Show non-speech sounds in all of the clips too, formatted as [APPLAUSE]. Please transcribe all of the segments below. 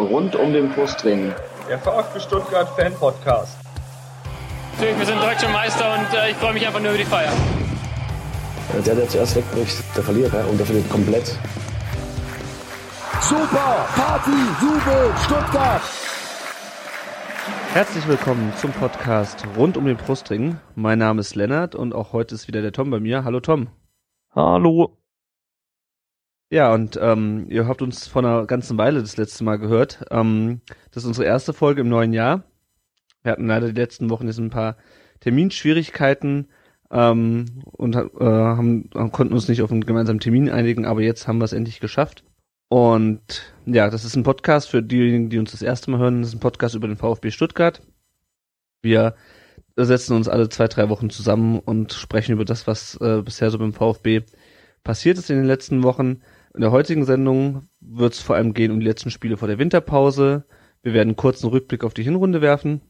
rund um den Brustring. Der VfB Stuttgart Fan Podcast. Natürlich, wir sind deutsche Meister und äh, ich freue mich einfach nur über die Feier. Der, der zuerst wegbricht, der Verlierer und der verliert komplett. Super! Party! Jubel! Stuttgart! Herzlich willkommen zum Podcast rund um den Brustring. Mein Name ist Lennart und auch heute ist wieder der Tom bei mir. Hallo Tom. Hallo. Ja, und ähm, ihr habt uns vor einer ganzen Weile das letzte Mal gehört. Ähm, das ist unsere erste Folge im neuen Jahr. Wir hatten leider die letzten Wochen jetzt ein paar Terminschwierigkeiten ähm, und äh, haben, konnten uns nicht auf einen gemeinsamen Termin einigen, aber jetzt haben wir es endlich geschafft. Und ja, das ist ein Podcast für diejenigen, die uns das erste Mal hören. Das ist ein Podcast über den VfB Stuttgart. Wir setzen uns alle zwei, drei Wochen zusammen und sprechen über das, was äh, bisher so beim VfB passiert ist in den letzten Wochen. In der heutigen Sendung wird es vor allem gehen um die letzten Spiele vor der Winterpause. Wir werden einen kurzen Rückblick auf die Hinrunde werfen.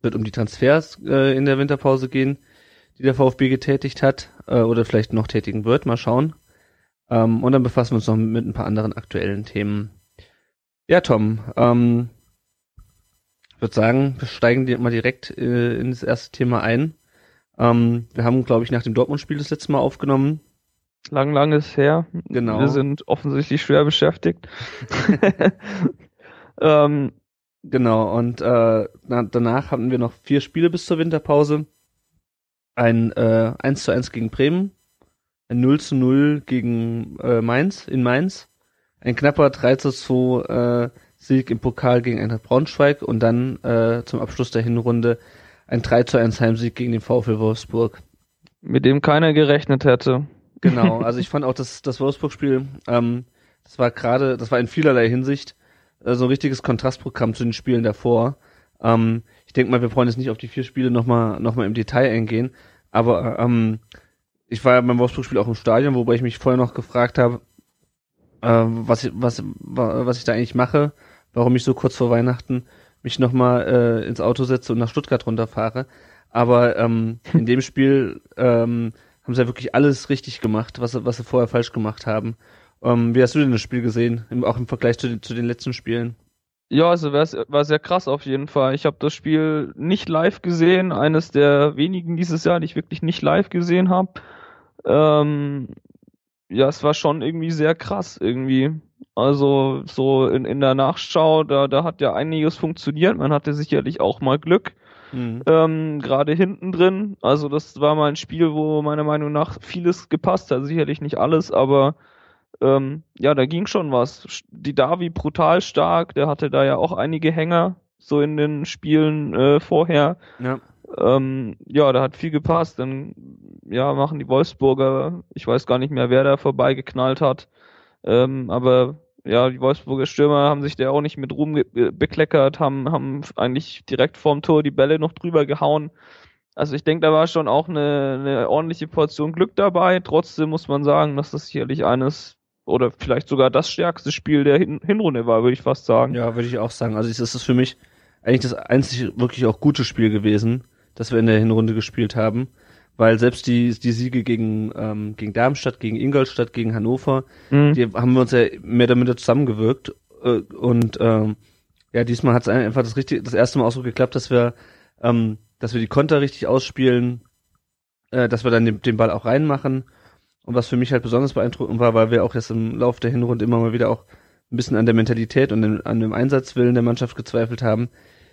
Wird um die Transfers äh, in der Winterpause gehen, die der VfB getätigt hat äh, oder vielleicht noch tätigen wird. Mal schauen. Ähm, und dann befassen wir uns noch mit ein paar anderen aktuellen Themen. Ja, Tom, ähm, ich würde sagen, wir steigen mal direkt äh, in das erste Thema ein. Ähm, wir haben, glaube ich, nach dem Dortmund-Spiel das letzte Mal aufgenommen. Lang, lang ist her. Genau. Wir sind offensichtlich schwer beschäftigt. [LAUGHS] [LAUGHS] ähm, genau, und äh, na, danach hatten wir noch vier Spiele bis zur Winterpause. Ein äh, 1 zu 1 gegen Bremen, ein 0 zu 0 gegen äh, Mainz in Mainz, ein knapper 3 zu 2 äh, Sieg im Pokal gegen Eintracht Braunschweig und dann äh, zum Abschluss der Hinrunde ein 3 zu 1 Heimsieg gegen den VfL Wolfsburg. Mit dem keiner gerechnet hätte. Genau, [LAUGHS] also ich fand auch das, das Wolfsburg-Spiel, ähm, das war gerade, das war in vielerlei Hinsicht äh, so ein richtiges Kontrastprogramm zu den Spielen davor. Ähm, ich denke mal, wir wollen jetzt nicht auf die vier Spiele nochmal noch mal im Detail eingehen, aber ähm, ich war ja beim Wolfsburg-Spiel auch im Stadion, wobei ich mich vorher noch gefragt habe, äh, was, ich, was, was ich da eigentlich mache, warum ich so kurz vor Weihnachten mich nochmal äh, ins Auto setze und nach Stuttgart runterfahre. Aber ähm, in dem Spiel ähm, haben sie ja wirklich alles richtig gemacht, was, sie, was sie vorher falsch gemacht haben. Ähm, wie hast du denn das Spiel gesehen, auch im Vergleich zu den, zu den letzten Spielen? Ja, also war, war sehr krass auf jeden Fall. Ich habe das Spiel nicht live gesehen, eines der wenigen dieses Jahr, die ich wirklich nicht live gesehen habe. Ähm, ja, es war schon irgendwie sehr krass irgendwie. Also so in, in der Nachschau, da, da hat ja einiges funktioniert. Man hatte sicherlich auch mal Glück. Mhm. Ähm, Gerade hinten drin. Also das war mal ein Spiel, wo meiner Meinung nach vieles gepasst hat. Sicherlich nicht alles, aber ähm, ja, da ging schon was. Die Davi brutal stark, der hatte da ja auch einige Hänger so in den Spielen äh, vorher. Ja. Ähm, ja, da hat viel gepasst. Dann ja, machen die Wolfsburger, ich weiß gar nicht mehr, wer da vorbeigeknallt hat. Ähm, aber ja, die Wolfsburger Stürmer haben sich da auch nicht mit Ruhm bekleckert, haben, haben eigentlich direkt vorm Tor die Bälle noch drüber gehauen. Also ich denke, da war schon auch eine, eine ordentliche Portion Glück dabei. Trotzdem muss man sagen, dass das sicherlich eines oder vielleicht sogar das stärkste Spiel der Hin Hinrunde war, würde ich fast sagen. Ja, würde ich auch sagen. Also es ist für mich eigentlich das einzig wirklich auch gute Spiel gewesen, das wir in der Hinrunde gespielt haben weil selbst die, die Siege gegen, ähm, gegen Darmstadt, gegen Ingolstadt, gegen Hannover, mhm. die haben wir uns ja mehr oder minder zusammengewirkt. Äh, und ähm, ja, diesmal hat es einfach das richtige, das erste Mal auch so geklappt, dass wir, ähm, dass wir die Konter richtig ausspielen, äh, dass wir dann den, den Ball auch reinmachen. Und was für mich halt besonders beeindruckend war, weil wir auch jetzt im Laufe der Hinrunde immer mal wieder auch ein bisschen an der Mentalität und an dem Einsatzwillen der Mannschaft gezweifelt haben,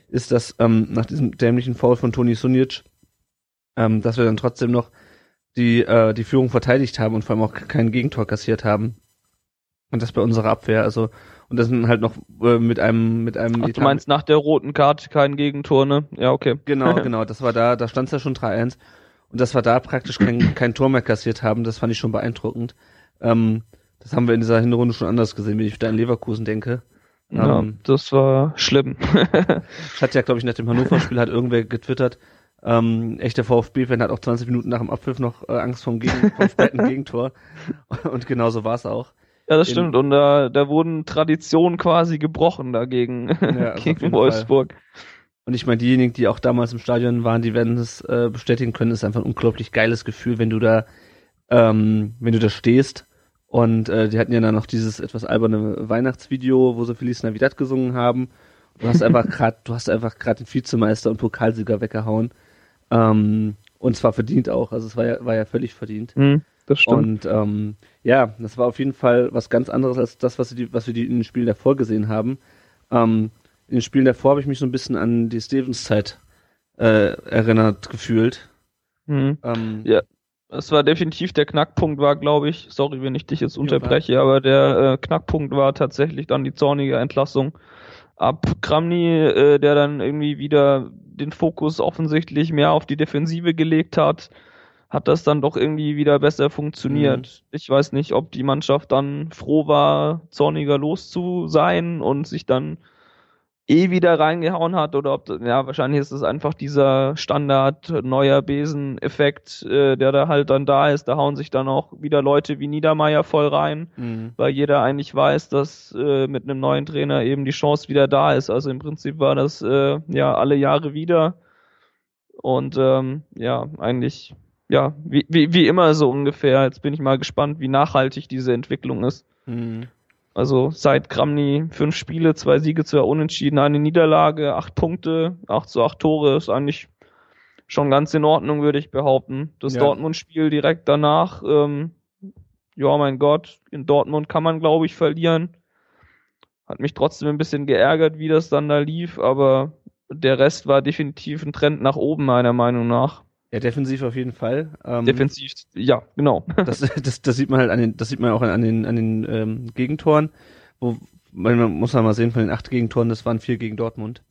ist, dass ähm, nach diesem dämlichen Foul von Toni Sunic ähm, dass wir dann trotzdem noch die, äh, die Führung verteidigt haben und vor allem auch kein Gegentor kassiert haben. Und das bei unserer Abwehr, also, und das sind halt noch äh, mit einem, mit einem. Ach, du meinst nach der roten Karte kein Gegentor, ne? Ja, okay. Genau, [LAUGHS] genau, das war da, da stand es ja schon 3-1. Und dass wir da praktisch kein, kein Tor mehr kassiert haben, das fand ich schon beeindruckend. Ähm, das haben wir in dieser Hinrunde schon anders gesehen, wenn ich da an Leverkusen denke. Ja, ähm, das war schlimm. [LAUGHS] hat ja, glaube ich, nach dem Hannover-Spiel hat irgendwer getwittert, ähm, echter VfB-Fan hat auch 20 Minuten nach dem Abpfiff noch äh, Angst vom, Gegen [LAUGHS] vom späten Gegentor. Und genauso war es auch. Ja, das In, stimmt. Und da, da wurden Traditionen quasi gebrochen dagegen ja, [LAUGHS] gegen Wolfsburg. Fall. Und ich meine, diejenigen, die auch damals im Stadion waren, die werden es äh, bestätigen können, ist einfach ein unglaublich geiles Gefühl, wenn du da, ähm, wenn du da stehst Und äh, die hatten ja dann noch dieses etwas alberne Weihnachtsvideo, wo sie Feliz Navidad gesungen haben. [LAUGHS] Du hast einfach gerade, du hast einfach gerade den Vizemeister und Pokalsieger weggehauen. Ähm, und zwar verdient auch. Also es war ja, war ja völlig verdient. Mhm, das stimmt. Und ähm, ja, das war auf jeden Fall was ganz anderes als das, was, die, was wir die in den Spielen davor gesehen haben. Ähm, in den Spielen davor habe ich mich so ein bisschen an die Stevens-Zeit äh, erinnert gefühlt. Mhm. Ähm, Ja. Es war definitiv der Knackpunkt war, glaube ich, sorry, wenn ich dich jetzt unterbreche, aber der äh, Knackpunkt war tatsächlich dann die zornige Entlassung ab Kramny, äh, der dann irgendwie wieder den Fokus offensichtlich mehr auf die Defensive gelegt hat, hat das dann doch irgendwie wieder besser funktioniert. Ich weiß nicht, ob die Mannschaft dann froh war, zorniger los zu sein und sich dann eh wieder reingehauen hat oder ob ja wahrscheinlich ist es einfach dieser Standard neuer Besen-Effekt, äh, der da halt dann da ist. Da hauen sich dann auch wieder Leute wie Niedermeyer voll rein, mh. weil jeder eigentlich weiß, dass äh, mit einem neuen Trainer eben die Chance wieder da ist. Also im Prinzip war das äh, ja alle Jahre wieder und ähm, ja eigentlich ja wie, wie wie immer so ungefähr. Jetzt bin ich mal gespannt, wie nachhaltig diese Entwicklung ist. Mh. Also seit Kramny fünf Spiele, zwei Siege, zwei Unentschieden, eine Niederlage, acht Punkte, acht zu acht Tore ist eigentlich schon ganz in Ordnung, würde ich behaupten. Das Ja. Dortmund-Spiel direkt danach, ähm, ja mein Gott, in Dortmund kann man glaube ich verlieren. Hat mich trotzdem ein bisschen geärgert, wie das dann da lief, aber der Rest war definitiv ein Trend nach oben meiner Meinung nach. Ja, defensiv auf jeden Fall. Ähm, Defensiv, ja, genau. [LAUGHS] das, das, das sieht man halt an den, das sieht man auch an den, an den ähm, Gegentoren. Wo, man man muss ja mal sehen, von den acht Gegentoren, das waren vier gegen Dortmund.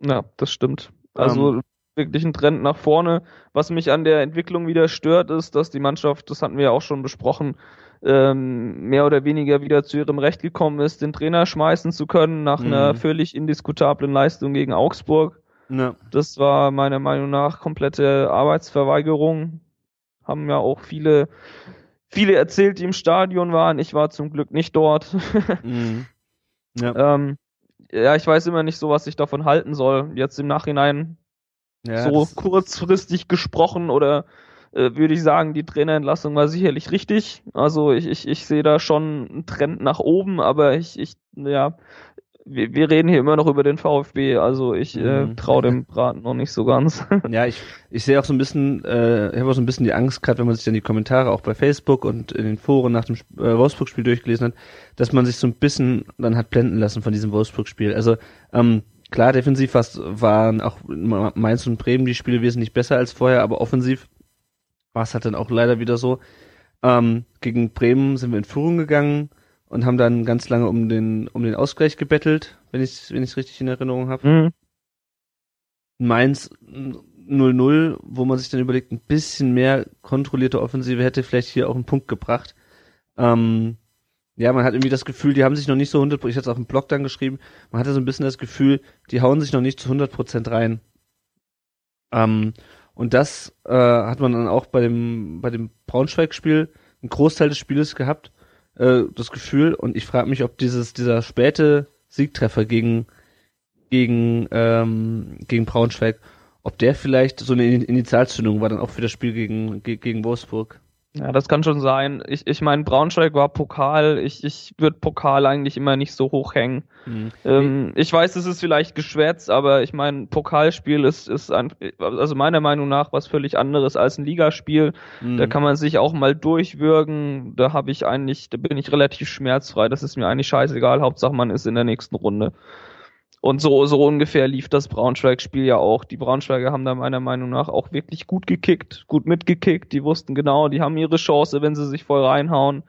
Ja, das stimmt. Also wirklich ein Trend nach vorne. Was mich an der Entwicklung wieder stört, ist, dass die Mannschaft, das hatten wir ja auch schon besprochen, ähm, mehr oder weniger wieder zu ihrem Recht gekommen ist, den Trainer schmeißen zu können nach Mhm. einer völlig indiskutablen Leistung gegen Augsburg. Ja. Das war meiner Meinung nach komplette Arbeitsverweigerung. Haben ja auch viele, viele erzählt, die im Stadion waren. Ich war zum Glück nicht dort. [LAUGHS] Mhm. Ja. ähm, ja, ich weiß immer nicht so, was ich davon halten soll. Jetzt im Nachhinein ja so kurzfristig gesprochen oder äh, würde ich sagen, die Trainerentlassung war sicherlich richtig. Also ich, ich, ich sehe da schon einen Trend nach oben, aber ich, ich ja, wir, wir reden hier immer noch über den VfB, also ich äh, Mhm. traue dem [LAUGHS] Braten noch nicht so ganz. [LAUGHS] Ja, ich, ich sehe auch so ein bisschen, äh, ich habe auch so ein bisschen die Angst, gerade wenn man sich dann die Kommentare auch bei Facebook und in den Foren nach dem äh, Wolfsburg-Spiel durchgelesen hat, dass man sich so ein bisschen dann hat blenden lassen von diesem Wolfsburg-Spiel. Also ähm, klar, defensiv war's- waren auch Mainz und Bremen die Spiele wesentlich besser als vorher, aber offensiv war es halt dann auch leider wieder so. Ähm, gegen Bremen sind wir in Führung gegangen und haben dann ganz lange um den um den Ausgleich gebettelt, wenn ich wenn ich es richtig in Erinnerung habe. Mhm. Mainz 0-0, wo man sich dann überlegt, ein bisschen mehr kontrollierte Offensive hätte vielleicht hier auch einen Punkt gebracht. Ähm, ja, man hat irgendwie das Gefühl, die haben sich noch nicht so 100%, ich hatte es auf dem Blog dann geschrieben, man hatte so ein bisschen das Gefühl, die hauen sich noch nicht zu 100% rein. Ähm, und das äh, hat man dann auch bei dem, bei dem Braunschweig-Spiel, einen Großteil des Spieles gehabt, äh, das Gefühl, und ich frage mich, ob dieses, dieser späte Siegtreffer gegen, gegen, ähm, gegen Braunschweig, ob der vielleicht so eine In- Initialzündung war dann auch für das Spiel gegen, ge- gegen Wolfsburg. Ja, das kann schon sein. Ich, ich meine, Braunschweig war Pokal. Ich, ich würde Pokal eigentlich immer nicht so hoch hängen. Ähm, ich weiß, es ist vielleicht geschwätzt, aber ich meine, Pokalspiel ist, ist ein, also meiner Meinung nach was völlig anderes als ein Ligaspiel. Mhm. Da kann man sich auch mal durchwürgen. Da habe ich eigentlich, da bin ich relativ schmerzfrei. Das ist mir eigentlich scheißegal. Hauptsache man ist in der nächsten Runde. Und so, so ungefähr lief das Braunschweig-Spiel ja auch. Die Braunschweiger haben da meiner Meinung nach auch wirklich gut gekickt, gut mitgekickt. Die wussten genau, die haben ihre Chance, wenn sie sich voll reinhauen.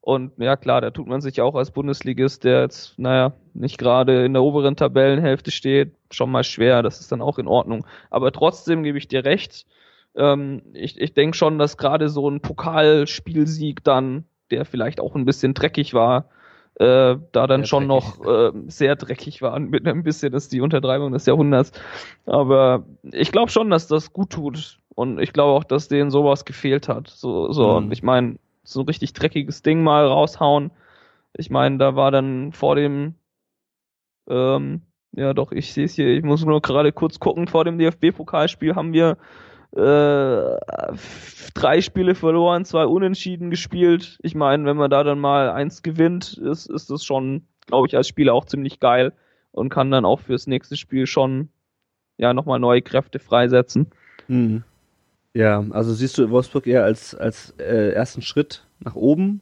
Und ja klar, da tut man sich auch als Bundesligist, der jetzt, naja, nicht gerade in der oberen Tabellenhälfte steht, schon mal schwer. Das ist dann auch in Ordnung. Aber trotzdem gebe ich dir recht. Ähm, ich ich denke schon, dass gerade so ein Pokalspielsieg dann, der vielleicht auch ein bisschen dreckig war, äh, da dann Sehr schon dreckig. noch äh, sehr dreckig war. Mit ein bisschen ist die Untertreibung des Jahrhunderts. Aber ich glaube schon, dass das gut tut. Und ich glaube auch, dass denen sowas gefehlt hat. So, so. Mhm. ich meine, so ein richtig dreckiges Ding mal raushauen. Ich meine, da war dann vor dem, ähm, ja doch, ich sehe es hier, ich muss nur gerade kurz gucken, vor dem DFB-Pokalspiel haben wir äh, drei Spiele verloren, zwei Unentschieden gespielt. Ich meine, wenn man da dann mal eins gewinnt, ist, ist das schon, glaube ich, als Spieler auch ziemlich geil und kann dann auch fürs nächste Spiel schon ja nochmal neue Kräfte freisetzen. Mhm. Ja, also siehst du Wolfsburg eher als, als äh, ersten Schritt nach oben,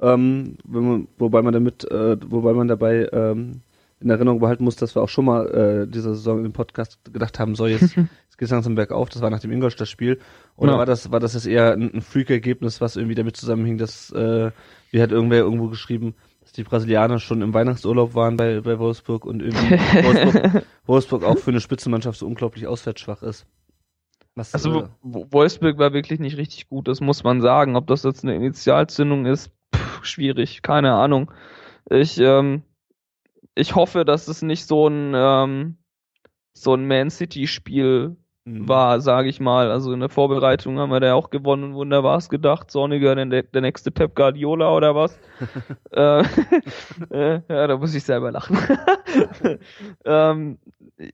ähm, man, wobei man damit, äh, wobei man dabei ähm, in Erinnerung behalten muss, dass wir auch schon mal äh, diese Saison im Podcast gedacht haben, so jetzt, [LAUGHS] jetzt geht es langsam bergauf, das war nach dem Ingolstadt-Spiel. Oder Ja. war das, war das jetzt eher ein, ein Freak-Ergebnis, was irgendwie damit zusammenhing, dass, äh, wie hat irgendwer irgendwo geschrieben, dass die Brasilianer schon im Weihnachtsurlaub waren bei, bei Wolfsburg und irgendwie [LAUGHS] Wolfsburg, Wolfsburg auch für eine Spitzenmannschaft so unglaublich auswärtsschwach ist. Was, Also äh, Wo- Wolfsburg war wirklich nicht richtig gut, das muss man sagen. Ob das jetzt eine Initialzündung ist, pff, schwierig, keine Ahnung. Ich, ähm, ich hoffe, dass es nicht so ein, ähm, so ein Man City-Spiel mh. war, sage ich mal. Also in der Vorbereitung haben wir da auch gewonnen. Wunderbares gedacht. Sonniger, der, der nächste Pep Guardiola oder was? [LAUGHS] äh, [LAUGHS] äh, ja, da muss ich selber lachen. [LAUGHS] ähm,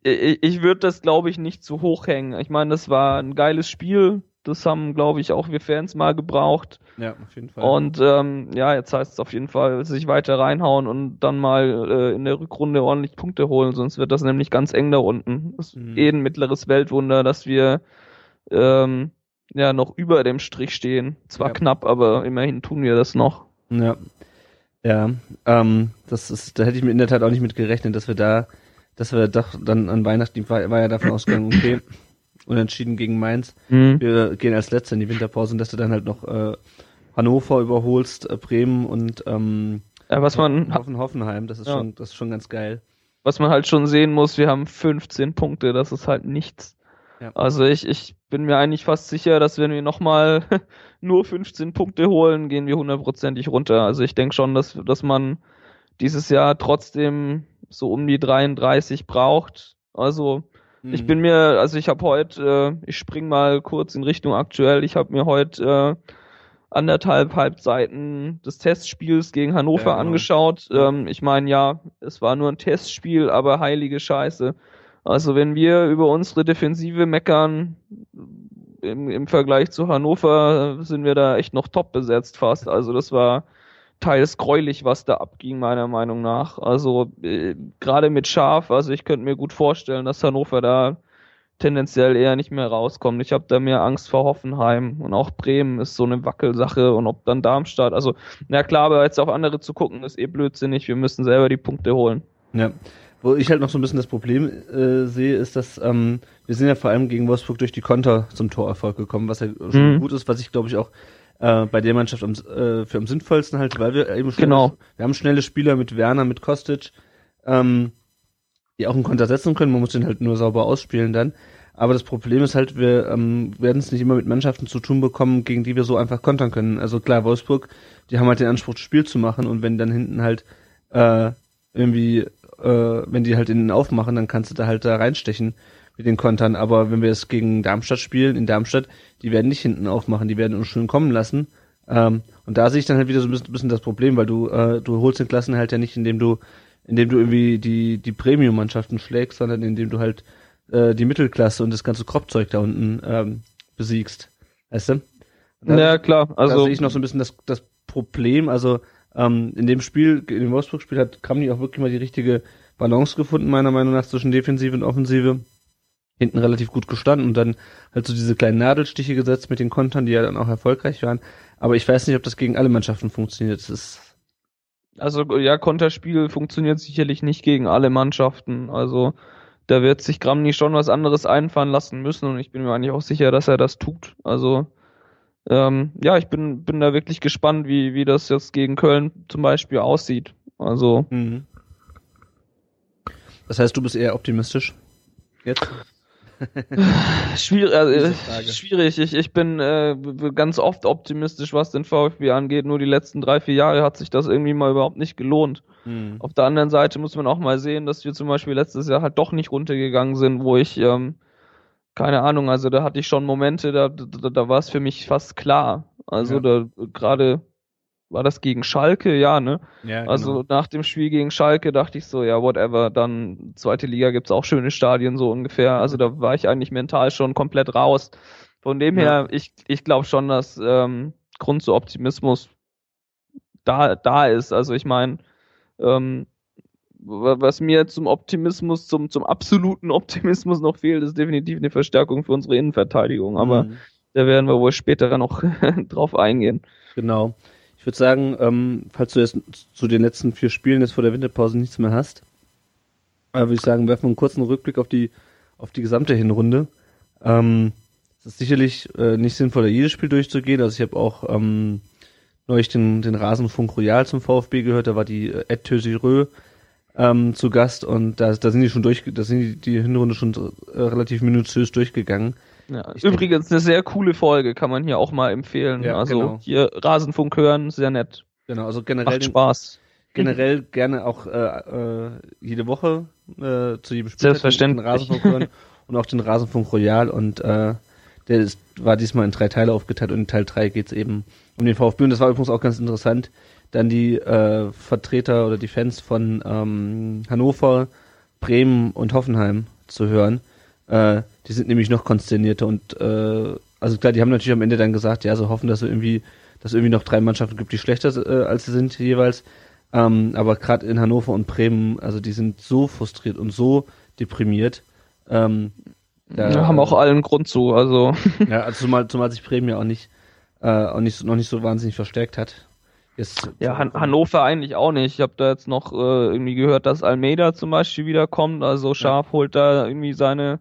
ich ich würde das, glaube ich, nicht zu hoch hängen. Ich meine, das war ein geiles Spiel. Das haben, glaube ich, auch wir Fans mal gebraucht. Ja, auf jeden Fall. Und ähm, ja, jetzt heißt es auf jeden Fall, sich weiter reinhauen und dann mal äh, in der Rückrunde ordentlich Punkte holen, sonst wird das nämlich ganz eng da unten. Das ist Mhm. eh ein mittleres Weltwunder, dass wir ähm, ja noch über dem Strich stehen. Zwar Ja. knapp, aber immerhin tun wir das noch. Ja. Ja, ähm, das ist, da hätte ich mir in der Tat auch nicht mit gerechnet, dass wir da, dass wir doch dann an Weihnachten, war, war ja davon ausgegangen, okay, unentschieden gegen Mainz. Wir gehen als Letzter in die Winterpause und dass du dann halt noch äh, Hannover überholst, äh, Bremen und ähm, Ja, was man Hoffen, Hoffenheim, das ist Ja. schon, das ist schon ganz geil. was man halt schon sehen muss, wir haben 15 Punkte, das ist halt nichts. Ja. Also ich, ich bin mir eigentlich fast sicher, dass wenn wir nochmal [LAUGHS] nur 15 Punkte holen, gehen wir hundertprozentig runter. Also ich denke schon, dass, dass man dieses Jahr trotzdem so um die 33 braucht. Also ich Mhm. bin mir, also ich habe heute, äh, ich spring mal kurz in Richtung aktuell, ich habe mir heute äh, anderthalb Halbseiten des Testspiels gegen Hannover Ja, genau. angeschaut. Ähm, ich meine, ja, es war nur ein Testspiel, aber heilige Scheiße. Also wenn wir über unsere Defensive meckern, im, im Vergleich zu Hannover, sind wir da echt noch top besetzt fast. Also das war teils gräulich, was da abging, meiner Meinung nach. Also äh, gerade mit Schaf, also ich könnte mir gut vorstellen, dass Hannover da tendenziell eher nicht mehr rauskommt. Ich habe da mehr Angst vor Hoffenheim und auch Bremen ist so eine Wackelsache und ob dann Darmstadt, also na klar, aber jetzt auf andere zu gucken, ist eh blödsinnig. Wir müssen selber die Punkte holen. Ja. Wo ich halt noch so ein bisschen das Problem äh, sehe, ist, dass ähm, wir sind ja vor allem gegen Wolfsburg durch die Konter zum Torerfolg gekommen, was ja schon Mhm. gut ist, was ich glaube ich auch äh, bei der Mannschaft am, äh, für am sinnvollsten halte, weil wir eben schnelle, Genau. wir haben schnelle Spieler mit Werner, mit Kostic, ähm, die auch einen Konter setzen können, man muss den halt nur sauber ausspielen dann. Aber das Problem ist halt, wir ähm, werden es nicht immer mit Mannschaften zu tun bekommen, gegen die wir so einfach kontern können. Also klar, Wolfsburg, die haben halt den Anspruch, das Spiel zu machen und wenn dann hinten halt äh, irgendwie, äh, wenn die halt innen aufmachen, dann kannst du da halt da reinstechen mit den Kontern. Aber wenn wir es gegen Darmstadt spielen, in Darmstadt, die werden nicht hinten aufmachen, die werden uns schön kommen lassen. Ähm, und da sehe ich dann halt wieder so ein bisschen, bisschen das Problem, weil du, äh, du holst den Klassenhalt ja nicht, indem du, indem du irgendwie die, die Premium-Mannschaften schlägst, sondern indem du halt äh, die Mittelklasse und das ganze Kropfzeug da unten ähm, besiegst. Weißt du? Da- Ja, klar, da also sehe ich noch so ein bisschen das, das Problem. Also ähm, in dem Spiel, in dem Wolfsburg-Spiel hat Kramny auch wirklich mal die richtige Balance gefunden, meiner Meinung nach, zwischen Defensive und Offensive. Hinten relativ gut gestanden und dann halt so diese kleinen Nadelstiche gesetzt mit den Kontern, die ja dann auch erfolgreich waren. Aber ich weiß nicht, ob das gegen alle Mannschaften funktioniert. Das ist Also ja, Konterspiel funktioniert sicherlich nicht gegen alle Mannschaften. Also da wird sich Gramny schon was anderes einfallen lassen müssen und ich bin mir eigentlich auch sicher, dass er das tut. Also ähm, ja, ich bin, bin da wirklich gespannt, wie, wie das jetzt gegen Köln zum Beispiel aussieht. Also Mhm. Das heißt, du bist eher optimistisch jetzt? Schwierig. Äh, Frage. schwierig. Ich, ich bin äh, ganz oft optimistisch, was den VfB angeht. Nur die letzten drei, vier Jahre hat sich das irgendwie mal überhaupt nicht gelohnt. Mhm. Auf der anderen Seite muss man auch mal sehen, dass wir zum Beispiel letztes Jahr halt doch nicht runtergegangen sind, wo ich, ähm, keine Ahnung, also da hatte ich schon Momente, da, da, da war es für mich fast klar. Also Ja. da gerade war das gegen Schalke, ja, ne? Ja, Also nach dem Spiel gegen Schalke dachte ich so, ja, whatever, dann zweite Liga gibt's auch schöne Stadien so ungefähr. Also da war ich eigentlich mental schon komplett raus. Von dem her, ich, ich glaube schon, dass ähm, Grund zu Optimismus da, da ist. Also ich meine, ähm, was mir zum Optimismus, zum, zum absoluten [LAUGHS] Optimismus noch fehlt, ist definitiv eine Verstärkung für unsere Innenverteidigung. Aber mhm. da werden wir wohl später noch [LAUGHS] drauf eingehen. Genau. Ich würde sagen, ähm, falls du jetzt zu den letzten vier Spielen jetzt vor der Winterpause nichts mehr hast, äh, würde ich sagen, werfen wir einen kurzen Rückblick auf die, auf die gesamte Hinrunde. Ähm, es ist sicherlich äh, nicht sinnvoller, jedes Spiel durchzugehen. Also ich habe auch ähm, neulich den, den Rasenfunk Royal zum VfB gehört, da war die äh, Ed Tösirö ähm, zu Gast und da, da sind die schon durch, da sind die, die Hinrunde schon äh, relativ minutiös durchgegangen. Ja, übrigens eine sehr coole Folge, kann man hier auch mal empfehlen. Ja, also genau. hier Rasenfunk hören, sehr nett. Genau, also generell Macht Spaß. [LAUGHS] generell gerne auch äh, äh, jede Woche äh, zu jedem Spiel den Rasenfunk hören [LAUGHS] und auch den Rasenfunk Royal und äh, der ist, war diesmal in drei Teile aufgeteilt und in Teil drei geht's eben um den VfB und das war übrigens auch ganz interessant, dann die äh, Vertreter oder die Fans von ähm, Hannover, Bremen und Hoffenheim zu hören. Äh, die sind nämlich noch konsternierter und äh, also klar, die haben natürlich am Ende dann gesagt, ja, so hoffen, dass es irgendwie, dass es irgendwie noch drei Mannschaften gibt, die schlechter äh, als sie sind jeweils. Ähm, aber gerade in Hannover und Bremen, also die sind so frustriert und so deprimiert. Ähm, da, ja, haben auch allen Grund zu, also. [LAUGHS] ja, also zumal, zumal sich Bremen ja auch nicht, äh, auch nicht, noch nicht so wahnsinnig verstärkt hat. Ist ja, Han Hannover eigentlich auch nicht. Ich habe da jetzt noch äh, irgendwie gehört, dass Almeida zum Beispiel wiederkommt. Also Scharf ja. holt da irgendwie seine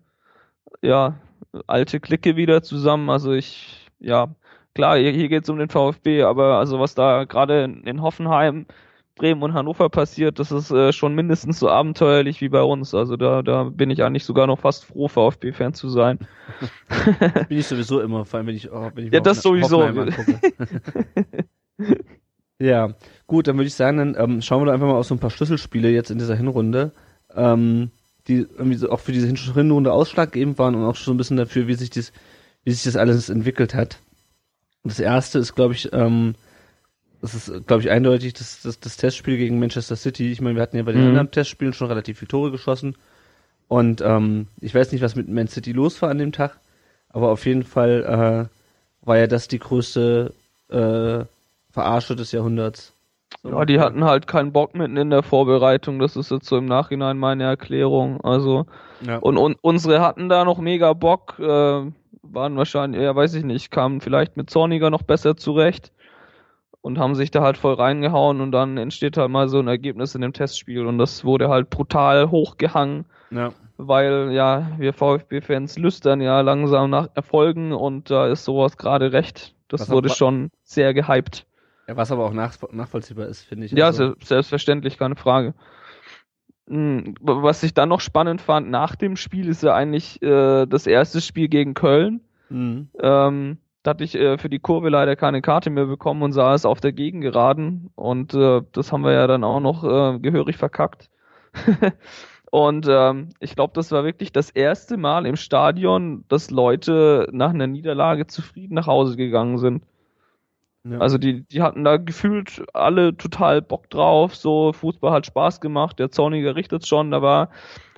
ja, alte Clique wieder zusammen. Also ich, ja, klar, hier, hier geht es um den VfB, aber also was da gerade in Hoffenheim, Bremen und Hannover passiert, das ist äh, schon mindestens so abenteuerlich wie bei uns. Also da, da bin ich eigentlich sogar noch fast froh, VfB-Fan zu sein. [LAUGHS] [LAUGHS] bin ich sowieso immer, vor allem wenn ich, oh, wenn ich ja, das sowieso. [LAUGHS] Ja, gut, dann würde ich sagen, dann ähm, schauen wir doch einfach mal auf so ein paar Schlüsselspiele jetzt in dieser Hinrunde, ähm, die irgendwie so auch für diese Hinrunde ausschlaggebend waren und auch schon ein bisschen dafür, wie sich das, wie sich das alles entwickelt hat. Das erste ist, glaube ich, ähm, das ist, glaube ich, eindeutig das, das, das Testspiel gegen Manchester City. Ich meine, wir hatten ja bei den mhm. anderen Testspielen schon relativ viele Tore geschossen. Und ähm, ich weiß nicht, was mit Man City los war an dem Tag, aber auf jeden Fall äh, war ja das die größte äh, Verarsche des Jahrhunderts. So. Ja, die hatten halt keinen Bock mitten in der Vorbereitung. Das ist jetzt so im Nachhinein meine Erklärung. Also ja. und, und unsere hatten da noch mega Bock. Äh, waren wahrscheinlich, ja, weiß ich nicht, kamen vielleicht mit Zorniger noch besser zurecht und haben sich da halt voll reingehauen und dann entsteht halt mal so ein Ergebnis in dem Testspiel und das wurde halt brutal hochgehangen. Ja. Weil ja, wir VfB-Fans lüstern ja langsam nach Erfolgen und da ist sowas gerade recht. Das Was wurde schon sehr gehypt. Ja, was aber auch nach, nachvollziehbar ist, finde ich. Ja, also. selbstverständlich, keine Frage. Hm, was ich dann noch spannend fand nach dem Spiel, ist ja eigentlich äh, das erste Spiel gegen Köln. Mhm. Ähm, da hatte ich äh, für die Kurve leider keine Karte mehr bekommen und sah es auf der Gegengeraden. Und äh, das haben wir ja dann auch noch äh, gehörig verkackt. [LAUGHS] und ähm, ich glaube, das war wirklich das erste Mal im Stadion, dass Leute nach einer Niederlage zufrieden nach Hause gegangen sind. Ja. Also die, die hatten da gefühlt alle total Bock drauf, so Fußball hat Spaß gemacht, der Zorniger richtet schon, da war,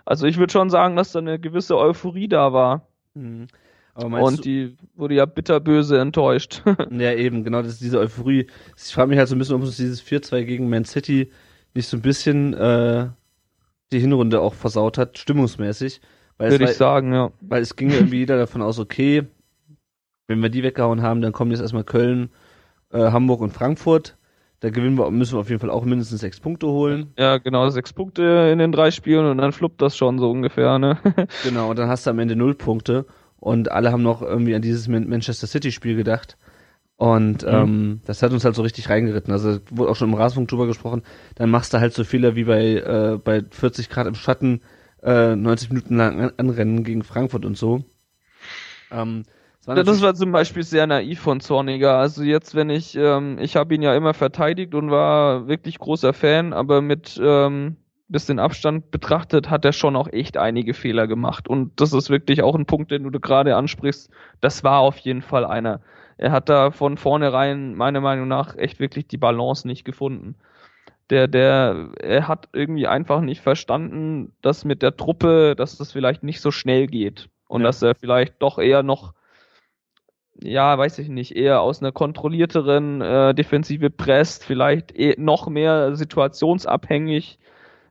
also ich würde schon sagen, dass da eine gewisse Euphorie da war. Mhm. Und die wurde ja bitterböse enttäuscht. [LAUGHS] ja, eben, genau, das ist diese Euphorie. Ich frage mich halt so ein bisschen, ob uns dieses 4-2 gegen Man City nicht so ein bisschen äh, die Hinrunde auch versaut hat, stimmungsmäßig. Würde ich sagen, ja. Weil es ging irgendwie jeder davon aus, okay, wenn wir die weggehauen haben, dann kommen jetzt erstmal Köln äh, Hamburg und Frankfurt. Da gewinnen wir, müssen wir auf jeden Fall auch mindestens sechs Punkte holen. Ja, genau, sechs Punkte in den drei Spielen und dann fluppt das schon so ungefähr, ne? [LAUGHS] genau, und dann hast du am Ende null Punkte und alle haben noch irgendwie an dieses Manchester City Spiel gedacht. Und mhm. ähm, das hat uns halt so richtig reingeritten. Also wurde auch schon im Rasenfunk drüber gesprochen. Dann machst du halt so Fehler wie bei, äh, bei 40 Grad im Schatten äh, 90 Minuten lang anrennen gegen Frankfurt und so. Ähm, das, das war zum Beispiel sehr naiv von Zorniger. Also jetzt, wenn ich, ähm, ich habe ihn ja immer verteidigt und war wirklich großer Fan, aber mit ähm, bisschen Abstand betrachtet, hat er schon auch echt einige Fehler gemacht. Und das ist wirklich auch ein Punkt, den du gerade ansprichst. Das war auf jeden Fall einer. Er hat da von vornherein, meiner Meinung nach, echt wirklich die Balance nicht gefunden. Der, der, er hat irgendwie einfach nicht verstanden, dass mit der Truppe, dass das vielleicht nicht so schnell geht. Und ja. dass er vielleicht doch eher noch ja, weiß ich nicht, eher aus einer kontrollierteren äh, Defensive presst, vielleicht eh noch mehr situationsabhängig.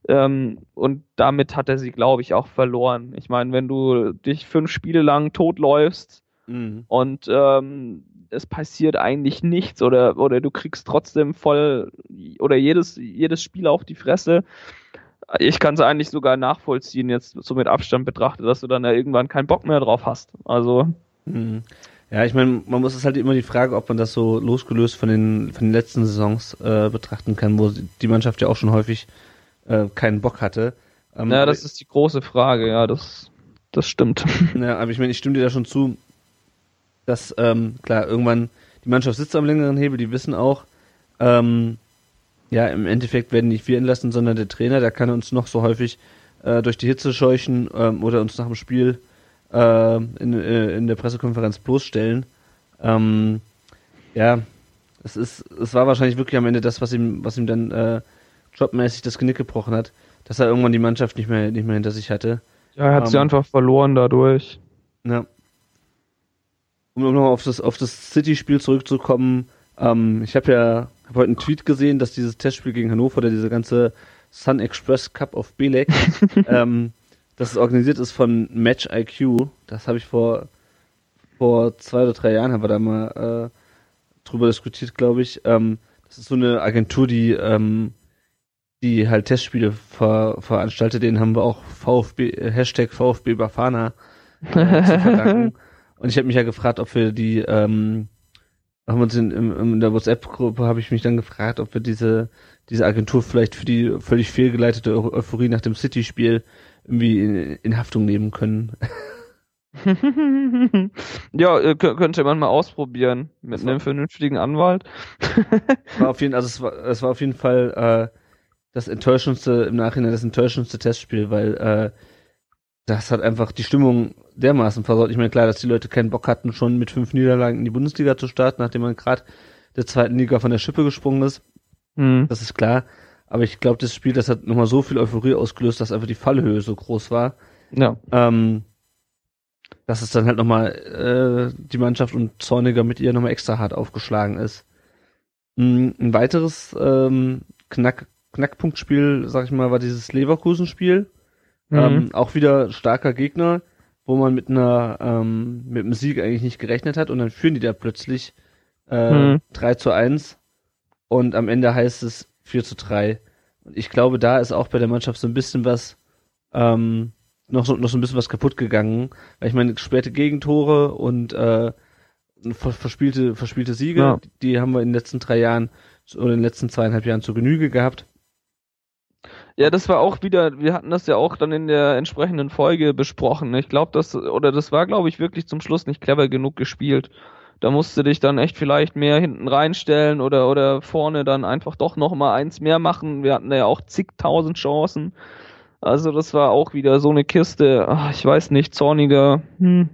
Ähm, und damit hat er sie, glaube ich, auch verloren. Ich meine, wenn du dich fünf Spiele lang totläufst Mhm. und ähm, es passiert eigentlich nichts oder, oder du kriegst trotzdem voll oder jedes, jedes Spiel auf die Fresse. Ich kann es eigentlich sogar nachvollziehen, jetzt so mit Abstand betrachtet, dass du dann ja irgendwann keinen Bock mehr drauf hast. Also, Mhm. Ja, ich meine, man muss es halt immer die Frage, ob man das so losgelöst von den, von den letzten Saisons äh, betrachten kann, wo die Mannschaft ja auch schon häufig äh, keinen Bock hatte. Ähm, ja, das ist die große Frage, ja, das, das stimmt. [LAUGHS] Ja, aber ich meine, ich stimme dir da schon zu, dass, ähm, klar, irgendwann die Mannschaft sitzt am längeren Hebel, die wissen auch, ähm, ja, im Endeffekt werden nicht wir entlassen, sondern der Trainer, der kann uns noch so häufig äh, durch die Hitze scheuchen ähm, oder uns nach dem Spiel äh, in, äh, in der Pressekonferenz bloßstellen. Ähm, ja, es ist, es war wahrscheinlich wirklich am Ende das, was ihm, was ihm dann äh, jobmäßig das Genick gebrochen hat, dass er irgendwann die Mannschaft nicht mehr, nicht mehr hinter sich hatte. Ja, er hat sie Ähm, einfach verloren dadurch. Ja. Um nochmal auf das, auf das City-Spiel zurückzukommen, ähm, ich habe ja hab heute einen Tweet gesehen, dass dieses Testspiel gegen Hannover, der diese ganze Sun Express Cup of Belek, [LAUGHS] ähm, dass es organisiert ist von Match IQ. Das habe ich vor, vor zwei oder drei Jahren, haben wir da mal äh, drüber diskutiert, glaube ich. Ähm, das ist so eine Agentur, die, ähm, die halt Testspiele ver, veranstaltet. Denen haben wir auch VfB, äh, Hashtag VfB Bafana äh, zu verdanken. [LAUGHS] Und ich habe mich ja gefragt, ob wir die, ähm, haben uns in, in, in der WhatsApp-Gruppe habe ich mich dann gefragt, ob wir diese, diese Agentur vielleicht für die völlig fehlgeleitete Eu- Euphorie nach dem City-Spiel irgendwie in, in Haftung nehmen können. [LAUGHS] ja, äh, kö- könnte man mal ausprobieren mit einem vernünftigen Anwalt. war auf [LAUGHS] jeden, also es war, es war auf jeden Fall äh, das enttäuschendste im Nachhinein das enttäuschendste Testspiel, weil äh, das hat einfach die Stimmung dermaßen versaut. Ich meine, klar, dass die Leute keinen Bock hatten, schon mit fünf Niederlagen in die Bundesliga zu starten, nachdem man gerade der zweiten Liga von der Schippe gesprungen ist. Hm. Das ist klar. Aber ich glaube, das Spiel, das hat nochmal so viel Euphorie ausgelöst, dass einfach die Fallhöhe so groß war. Ja. Ähm, dass es dann halt nochmal äh, die Mannschaft und Zorniger mit ihr nochmal extra hart aufgeschlagen ist. Mm, Ein weiteres ähm, Knack, Knackpunktspiel, sag ich mal, war dieses Leverkusen-Spiel. Mhm. Ähm, auch wieder starker Gegner, wo man mit einer ähm, mit einem Sieg eigentlich nicht gerechnet hat und dann führen die da plötzlich äh, Mhm. 3 zu 1 und am Ende heißt es 4 zu 3. Und ich glaube, da ist auch bei der Mannschaft so ein bisschen was ähm, noch so, noch so ein bisschen was kaputt gegangen, weil ich meine, späte Gegentore und äh, ver verspielte, verspielte Siege, Ja. die haben wir in den letzten drei Jahren oder in den letzten zweieinhalb Jahren zur Genüge gehabt. Ja, das war auch wieder, wir hatten das ja auch dann in der entsprechenden Folge besprochen. Ich glaube, das, oder das war, glaube ich, wirklich zum Schluss nicht clever genug gespielt. Da musst du dich dann echt vielleicht mehr hinten reinstellen oder, oder vorne dann einfach doch noch mal eins mehr machen. Wir hatten da ja auch zigtausend Chancen. Also das war auch wieder so eine Kiste. Ach, ich weiß nicht, zorniger. Hm.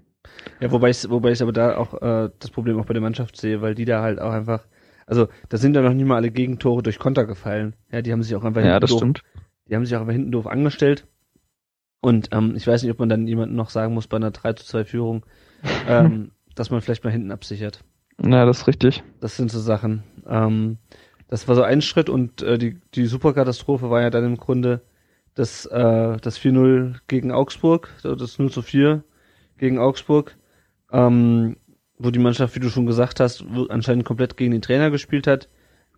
Ja, wobei ich, wobei ich aber da auch äh, das Problem auch bei der Mannschaft sehe, weil die da halt auch einfach, also da sind ja noch nicht mal alle Gegentore durch Konter gefallen. Ja, die haben sich auch einfach Ja, hinten das doof, stimmt. die haben sich auch einfach hinten doof angestellt. Und ähm, ich weiß nicht, ob man dann jemandem noch sagen muss bei einer 3 zu 2 Führung, [LAUGHS] ähm, dass man vielleicht mal hinten absichert. Ja, das ist richtig. Das sind so Sachen. Ähm, das war so ein Schritt und äh, die, die Superkatastrophe war ja dann im Grunde das, äh, das 4-0 gegen Augsburg, das 0 zu 4 gegen Augsburg, ähm, wo die Mannschaft, wie du schon gesagt hast, anscheinend komplett gegen den Trainer gespielt hat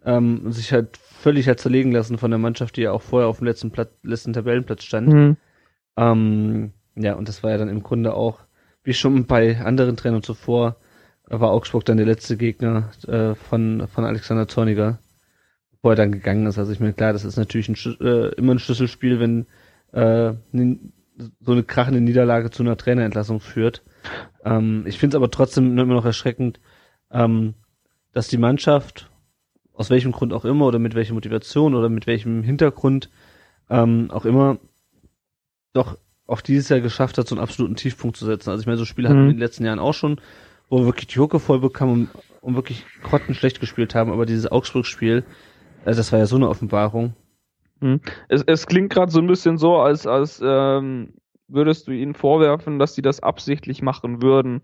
ähm, und sich halt völlig hat zerlegen lassen von der Mannschaft, die ja auch vorher auf dem letzten, Platz, letzten Tabellenplatz stand. Hm. Ähm, ja, und das war ja dann im Grunde auch, wie schon bei anderen Trainern zuvor, war Augsburg dann der letzte Gegner äh, von, von Alexander Zorniger, bevor er dann gegangen ist. Also ich meine, klar, das ist natürlich ein, äh, immer ein Schlüsselspiel, wenn äh, so eine krachende Niederlage zu einer Trainerentlassung führt. Ähm, ich finde es aber trotzdem immer noch erschreckend, ähm, dass die Mannschaft, aus welchem Grund auch immer oder mit welcher Motivation oder mit welchem Hintergrund ähm, auch immer, doch auch dieses Jahr geschafft hat, so einen absoluten Tiefpunkt zu setzen. Also ich meine, so Spiele hatten wir Mhm. in den letzten Jahren auch schon, wo wir wirklich die Hucke voll bekamen und, und wirklich grottenschlecht gespielt haben, aber dieses Augsburg-Spiel, äh, das war ja so eine Offenbarung. Es, es klingt gerade so ein bisschen so, als, als ähm, würdest du ihnen vorwerfen, dass sie das absichtlich machen würden.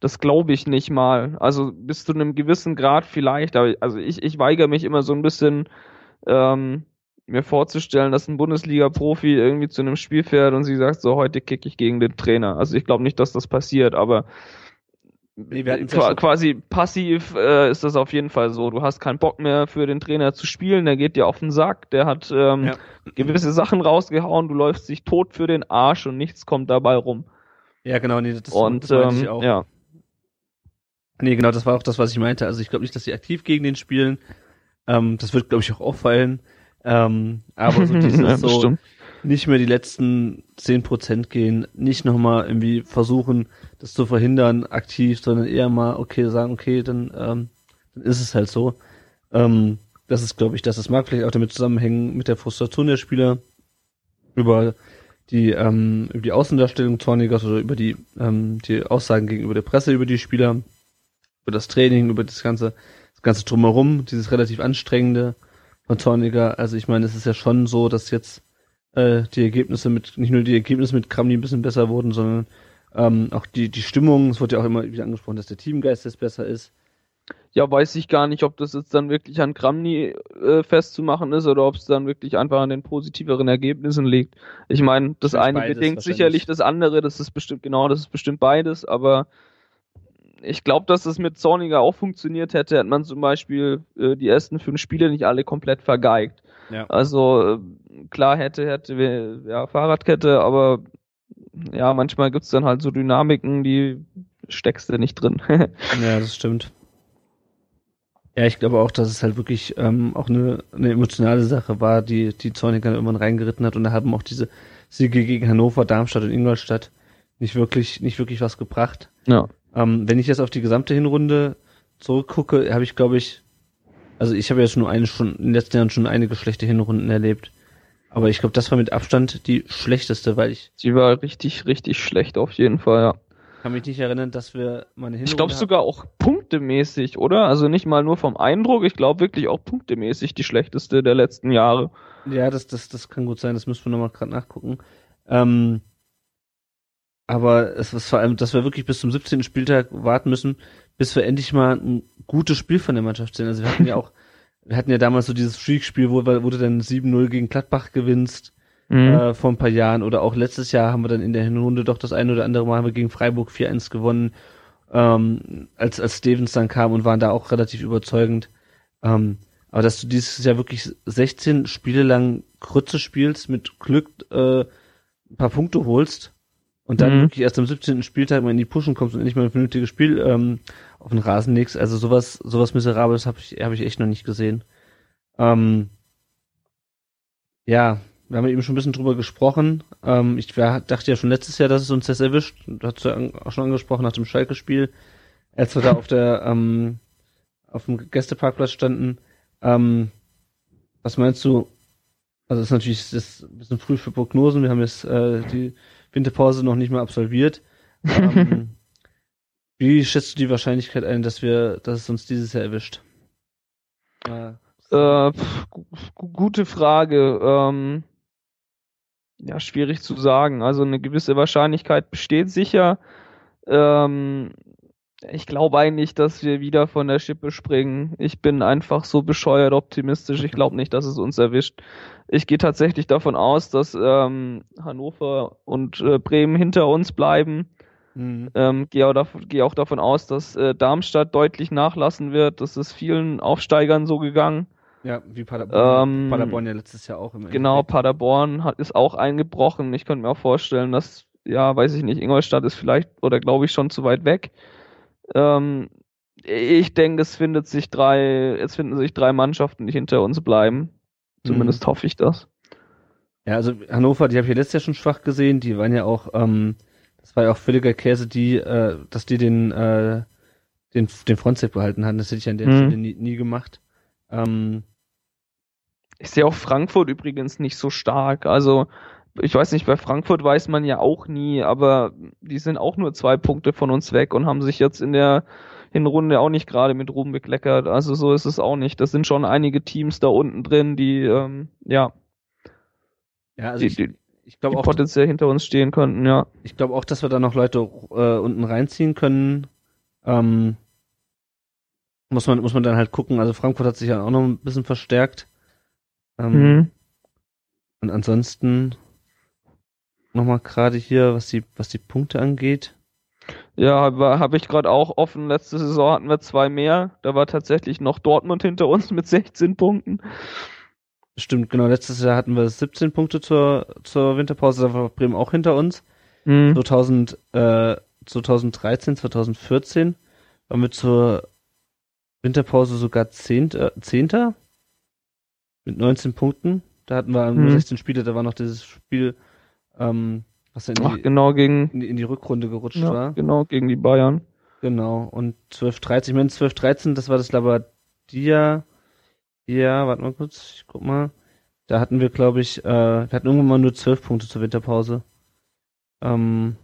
Das glaube ich nicht mal. Also bis zu einem gewissen Grad vielleicht, aber also ich, ich weigere mich immer so ein bisschen ähm, mir vorzustellen, dass ein Bundesliga-Profi irgendwie zu einem Spiel fährt und sie sagt, so heute kicke ich gegen den Trainer. Also ich glaube nicht, dass das passiert, aber Nee, quasi passiv äh, ist das auf jeden Fall so. Du hast keinen Bock mehr für den Trainer zu spielen, der geht dir auf den Sack, der hat ähm, Ja. gewisse Sachen rausgehauen, du läufst dich tot für den Arsch und nichts kommt dabei rum. Ja, genau, nee, das, und das ähm, ich auch. ja. Nee, genau, das war auch das, was ich meinte. Also ich glaube nicht, dass sie aktiv gegen den spielen. Ähm, das wird, glaube ich, auch auffallen. Ähm, aber so [LAUGHS] Ja, dieses so bestimmt. nicht mehr die letzten 10% gehen, nicht nochmal irgendwie versuchen, das zu verhindern, aktiv, sondern eher mal, okay, sagen, okay, dann, ähm, dann ist es halt so. Ähm, das ist, glaube ich, das. Das mag vielleicht auch damit zusammenhängen mit der Frustration der Spieler über die, ähm, über die Außendarstellung Zornigers oder über die, ähm, die Aussagen gegenüber der Presse über die Spieler, über das Training, über das ganze, das ganze drumherum, dieses relativ anstrengende von Zorniger. Also ich meine, es ist ja schon so, dass jetzt äh, die Ergebnisse mit, nicht nur die Ergebnisse mit Kramni ein bisschen besser wurden, sondern ähm, auch die, die Stimmung, es wird ja auch immer wieder angesprochen, dass der Teamgeist jetzt besser ist. ja, weiß ich gar nicht, ob das jetzt dann wirklich an Kramni äh, festzumachen ist oder ob es dann wirklich einfach an den positiveren Ergebnissen liegt. Ich meine, das Wahrscheinlich eine bedingt sicherlich das andere, das ist bestimmt, genau, das ist bestimmt beides, aber ich glaube, dass es mit Zorniger auch funktioniert hätte, hätte man zum Beispiel äh, die ersten fünf Spiele nicht alle komplett vergeigt. Ja. Also äh, klar hätte, hätte wir ja Fahrradkette, aber ja, manchmal gibt's dann halt so Dynamiken, die steckst du nicht drin. [LAUGHS] Ja, das stimmt. Ja, ich glaube auch, dass es halt wirklich ähm, auch eine, eine emotionale Sache war, die die Zorniger irgendwann reingeritten hat und da haben auch diese Siege gegen Hannover, Darmstadt und Ingolstadt nicht wirklich nicht wirklich was gebracht. ja. Ähm, wenn ich jetzt auf die gesamte Hinrunde zurückgucke, habe ich, glaube ich, also ich habe jetzt nur eine schon in den letzten Jahren schon einige schlechte Hinrunden erlebt. Aber ich glaube, das war mit Abstand die schlechteste, weil ich Sie war richtig, richtig schlecht auf jeden Fall, ja. kann mich nicht erinnern, dass wir mal eine Hinrunde Ich glaube sogar auch punktemäßig, oder? Also nicht mal nur vom Eindruck, ich glaube wirklich auch punktemäßig die schlechteste der letzten Jahre. Ja, das, das, das kann gut sein, das müssen wir nochmal gerade nachgucken. Ähm, aber es ist vor allem, dass wir wirklich bis zum 17. Spieltag warten müssen, bis wir endlich mal ein gutes Spiel von der Mannschaft sehen. Also wir hatten ja [LAUGHS] auch, wir hatten ja damals so dieses Freak-Spiel, wo, wo du dann 7-0 gegen Gladbach gewinnst, äh, vor ein paar Jahren. Oder auch letztes Jahr haben wir dann in der Hinrunde doch das eine oder andere Mal haben wir gegen Freiburg 4-1 gewonnen, ähm, als, als Stevens dann kam und waren da auch relativ überzeugend. Ähm, aber dass du dieses Jahr wirklich 16 Spiele lang Krütze spielst, mit Glück äh, ein paar Punkte holst und dann Mhm. wirklich erst am 17. Spieltag mal in die Pushen kommst und endlich mal ein vernünftiges Spiel ähm, auf den Rasen legst. Also sowas, sowas Miserables habe ich, hab ich echt noch nicht gesehen. Ähm, ja, wir haben eben schon ein bisschen drüber gesprochen. Ähm, ich war, dachte ja schon letztes Jahr, dass es uns das erwischt. Du hast ja auch schon angesprochen nach dem Schalke-Spiel, als wir da [LAUGHS] auf der ähm, auf dem Gästeparkplatz standen. Ähm, was meinst du? Also es ist natürlich das ist ein bisschen früh für Prognosen. Wir haben jetzt äh, die Winterpause noch nicht mal absolviert. Ähm, [LAUGHS] wie schätzt du die Wahrscheinlichkeit ein, dass wir, dass es uns dieses Jahr erwischt? Äh, Äh, pf, gute Frage. Ähm, ja, schwierig zu sagen. Also eine gewisse Wahrscheinlichkeit besteht sicher. Ähm, ich glaube eigentlich, dass wir wieder von der Schippe springen. Ich bin einfach so bescheuert optimistisch. Ich glaube nicht, dass es uns erwischt. Ich gehe tatsächlich davon aus, dass ähm, Hannover und äh, Bremen hinter uns bleiben. mhm. Ähm, gehe, auch dav- gehe auch davon aus, dass äh, Darmstadt deutlich nachlassen wird. Das ist vielen Aufsteigern so gegangen. Ja, wie Paderborn, Ähm, Paderborn ja letztes Jahr auch im Genau, Endeffekt. Paderborn hat, ist auch eingebrochen. Ich könnte mir auch vorstellen, dass, ja, weiß ich nicht, Ingolstadt ist vielleicht oder glaube ich schon zu weit weg. Ähm, ich denke, es findet sich drei, es finden sich drei Mannschaften, die hinter uns bleiben. Zumindest hoffe ich das. Ja, also Hannover, die habe ich ja letztes Jahr schon schwach gesehen. Die waren ja auch, ähm, das war ja auch völliger Käse, die, äh, dass die den, äh, den, den Frontset behalten hatten. Das hätte ich an der Mhm. Stelle nie, nie gemacht. Ähm, Ich sehe auch Frankfurt übrigens nicht so stark. Also, ich weiß nicht, bei Frankfurt weiß man ja auch nie, aber die sind auch nur zwei Punkte von uns weg und haben sich jetzt in der Hinrunde auch nicht gerade mit Ruhm bekleckert. Also so ist es auch nicht. Das sind schon einige Teams da unten drin, die ähm, ja, ja, also die, ich, die, ich die glaube auch, potenziell hinter uns stehen könnten, ja. ich glaube auch, dass wir da noch Leute äh, unten reinziehen können. Ähm, muss man, muss man dann halt gucken. Also Frankfurt hat sich ja auch noch ein bisschen verstärkt. Ähm, Mhm. Und ansonsten nochmal gerade hier, was die, was die Punkte angeht. Ja, habe hab ich gerade auch offen. Letzte Saison hatten wir zwei mehr. Da war tatsächlich noch Dortmund hinter uns mit 16 Punkten. Stimmt, genau. Letztes Jahr hatten wir 17 Punkte zur, zur Winterpause. Da war Bremen auch hinter uns. Mhm. 2000, äh, 2013, 2014 waren wir zur Winterpause sogar Zehnter, Zehnter mit 19 Punkten. Da hatten wir Mhm. 16 Spiele, da war noch dieses Spiel, ähm, was in Ach, die, genau gegen, in die, in die Rückrunde gerutscht ja, war. genau gegen die Bayern. Genau. Und 12, 13, ich meine 12, 13, das war das Labadia. Ja, warte mal kurz, ich guck mal. Da hatten wir, glaube ich, äh, wir hatten irgendwann mal nur 12 Punkte zur Winterpause. Ähm,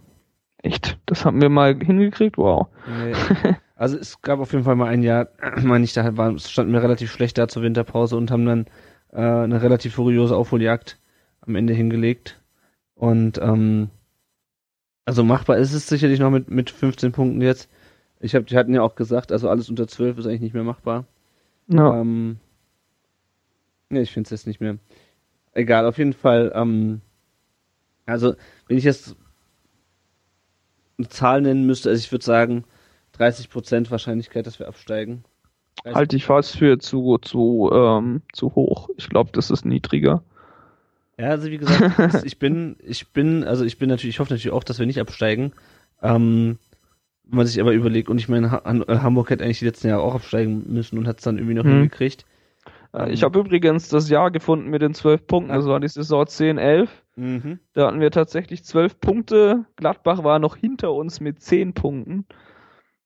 Echt? Das haben wir mal hingekriegt? Wow. Nee. Also es gab auf jeden Fall mal ein Jahr, [CLEARS THROAT] meine ich, da waren, standen wir relativ schlecht da zur Winterpause und haben dann äh, eine relativ furiose Aufholjagd am Ende hingelegt. Und ähm, also machbar ist es sicherlich noch mit, mit 15 Punkten jetzt. Ich habe, die hatten ja auch gesagt, also alles unter 12 ist eigentlich nicht mehr machbar. Ja. Ähm, nee, ich finde es jetzt nicht mehr. Egal, auf jeden Fall. Ähm, also, wenn ich jetzt eine Zahl nennen müsste, also ich würde sagen, 30% Wahrscheinlichkeit, dass wir absteigen. 30 Halte ich fast für zu, zu, ähm, zu hoch. Ich glaube, das ist niedriger. Ja, also wie gesagt, [LAUGHS] es- ich bin, ich bin, also ich bin natürlich, ich hoffe natürlich auch, dass wir nicht absteigen. Ähm, wenn man sich aber überlegt, und ich meine, äh, Hamburg hätte eigentlich die letzten Jahre auch absteigen müssen und hat es dann irgendwie noch Hm. hingekriegt. Äh, Ich habe übrigens das Jahr gefunden mit den 12 Punkten. Das war die Saison 10, 11. Mhm. Da hatten wir tatsächlich 12 Punkte. Gladbach war noch hinter uns mit 10 Punkten.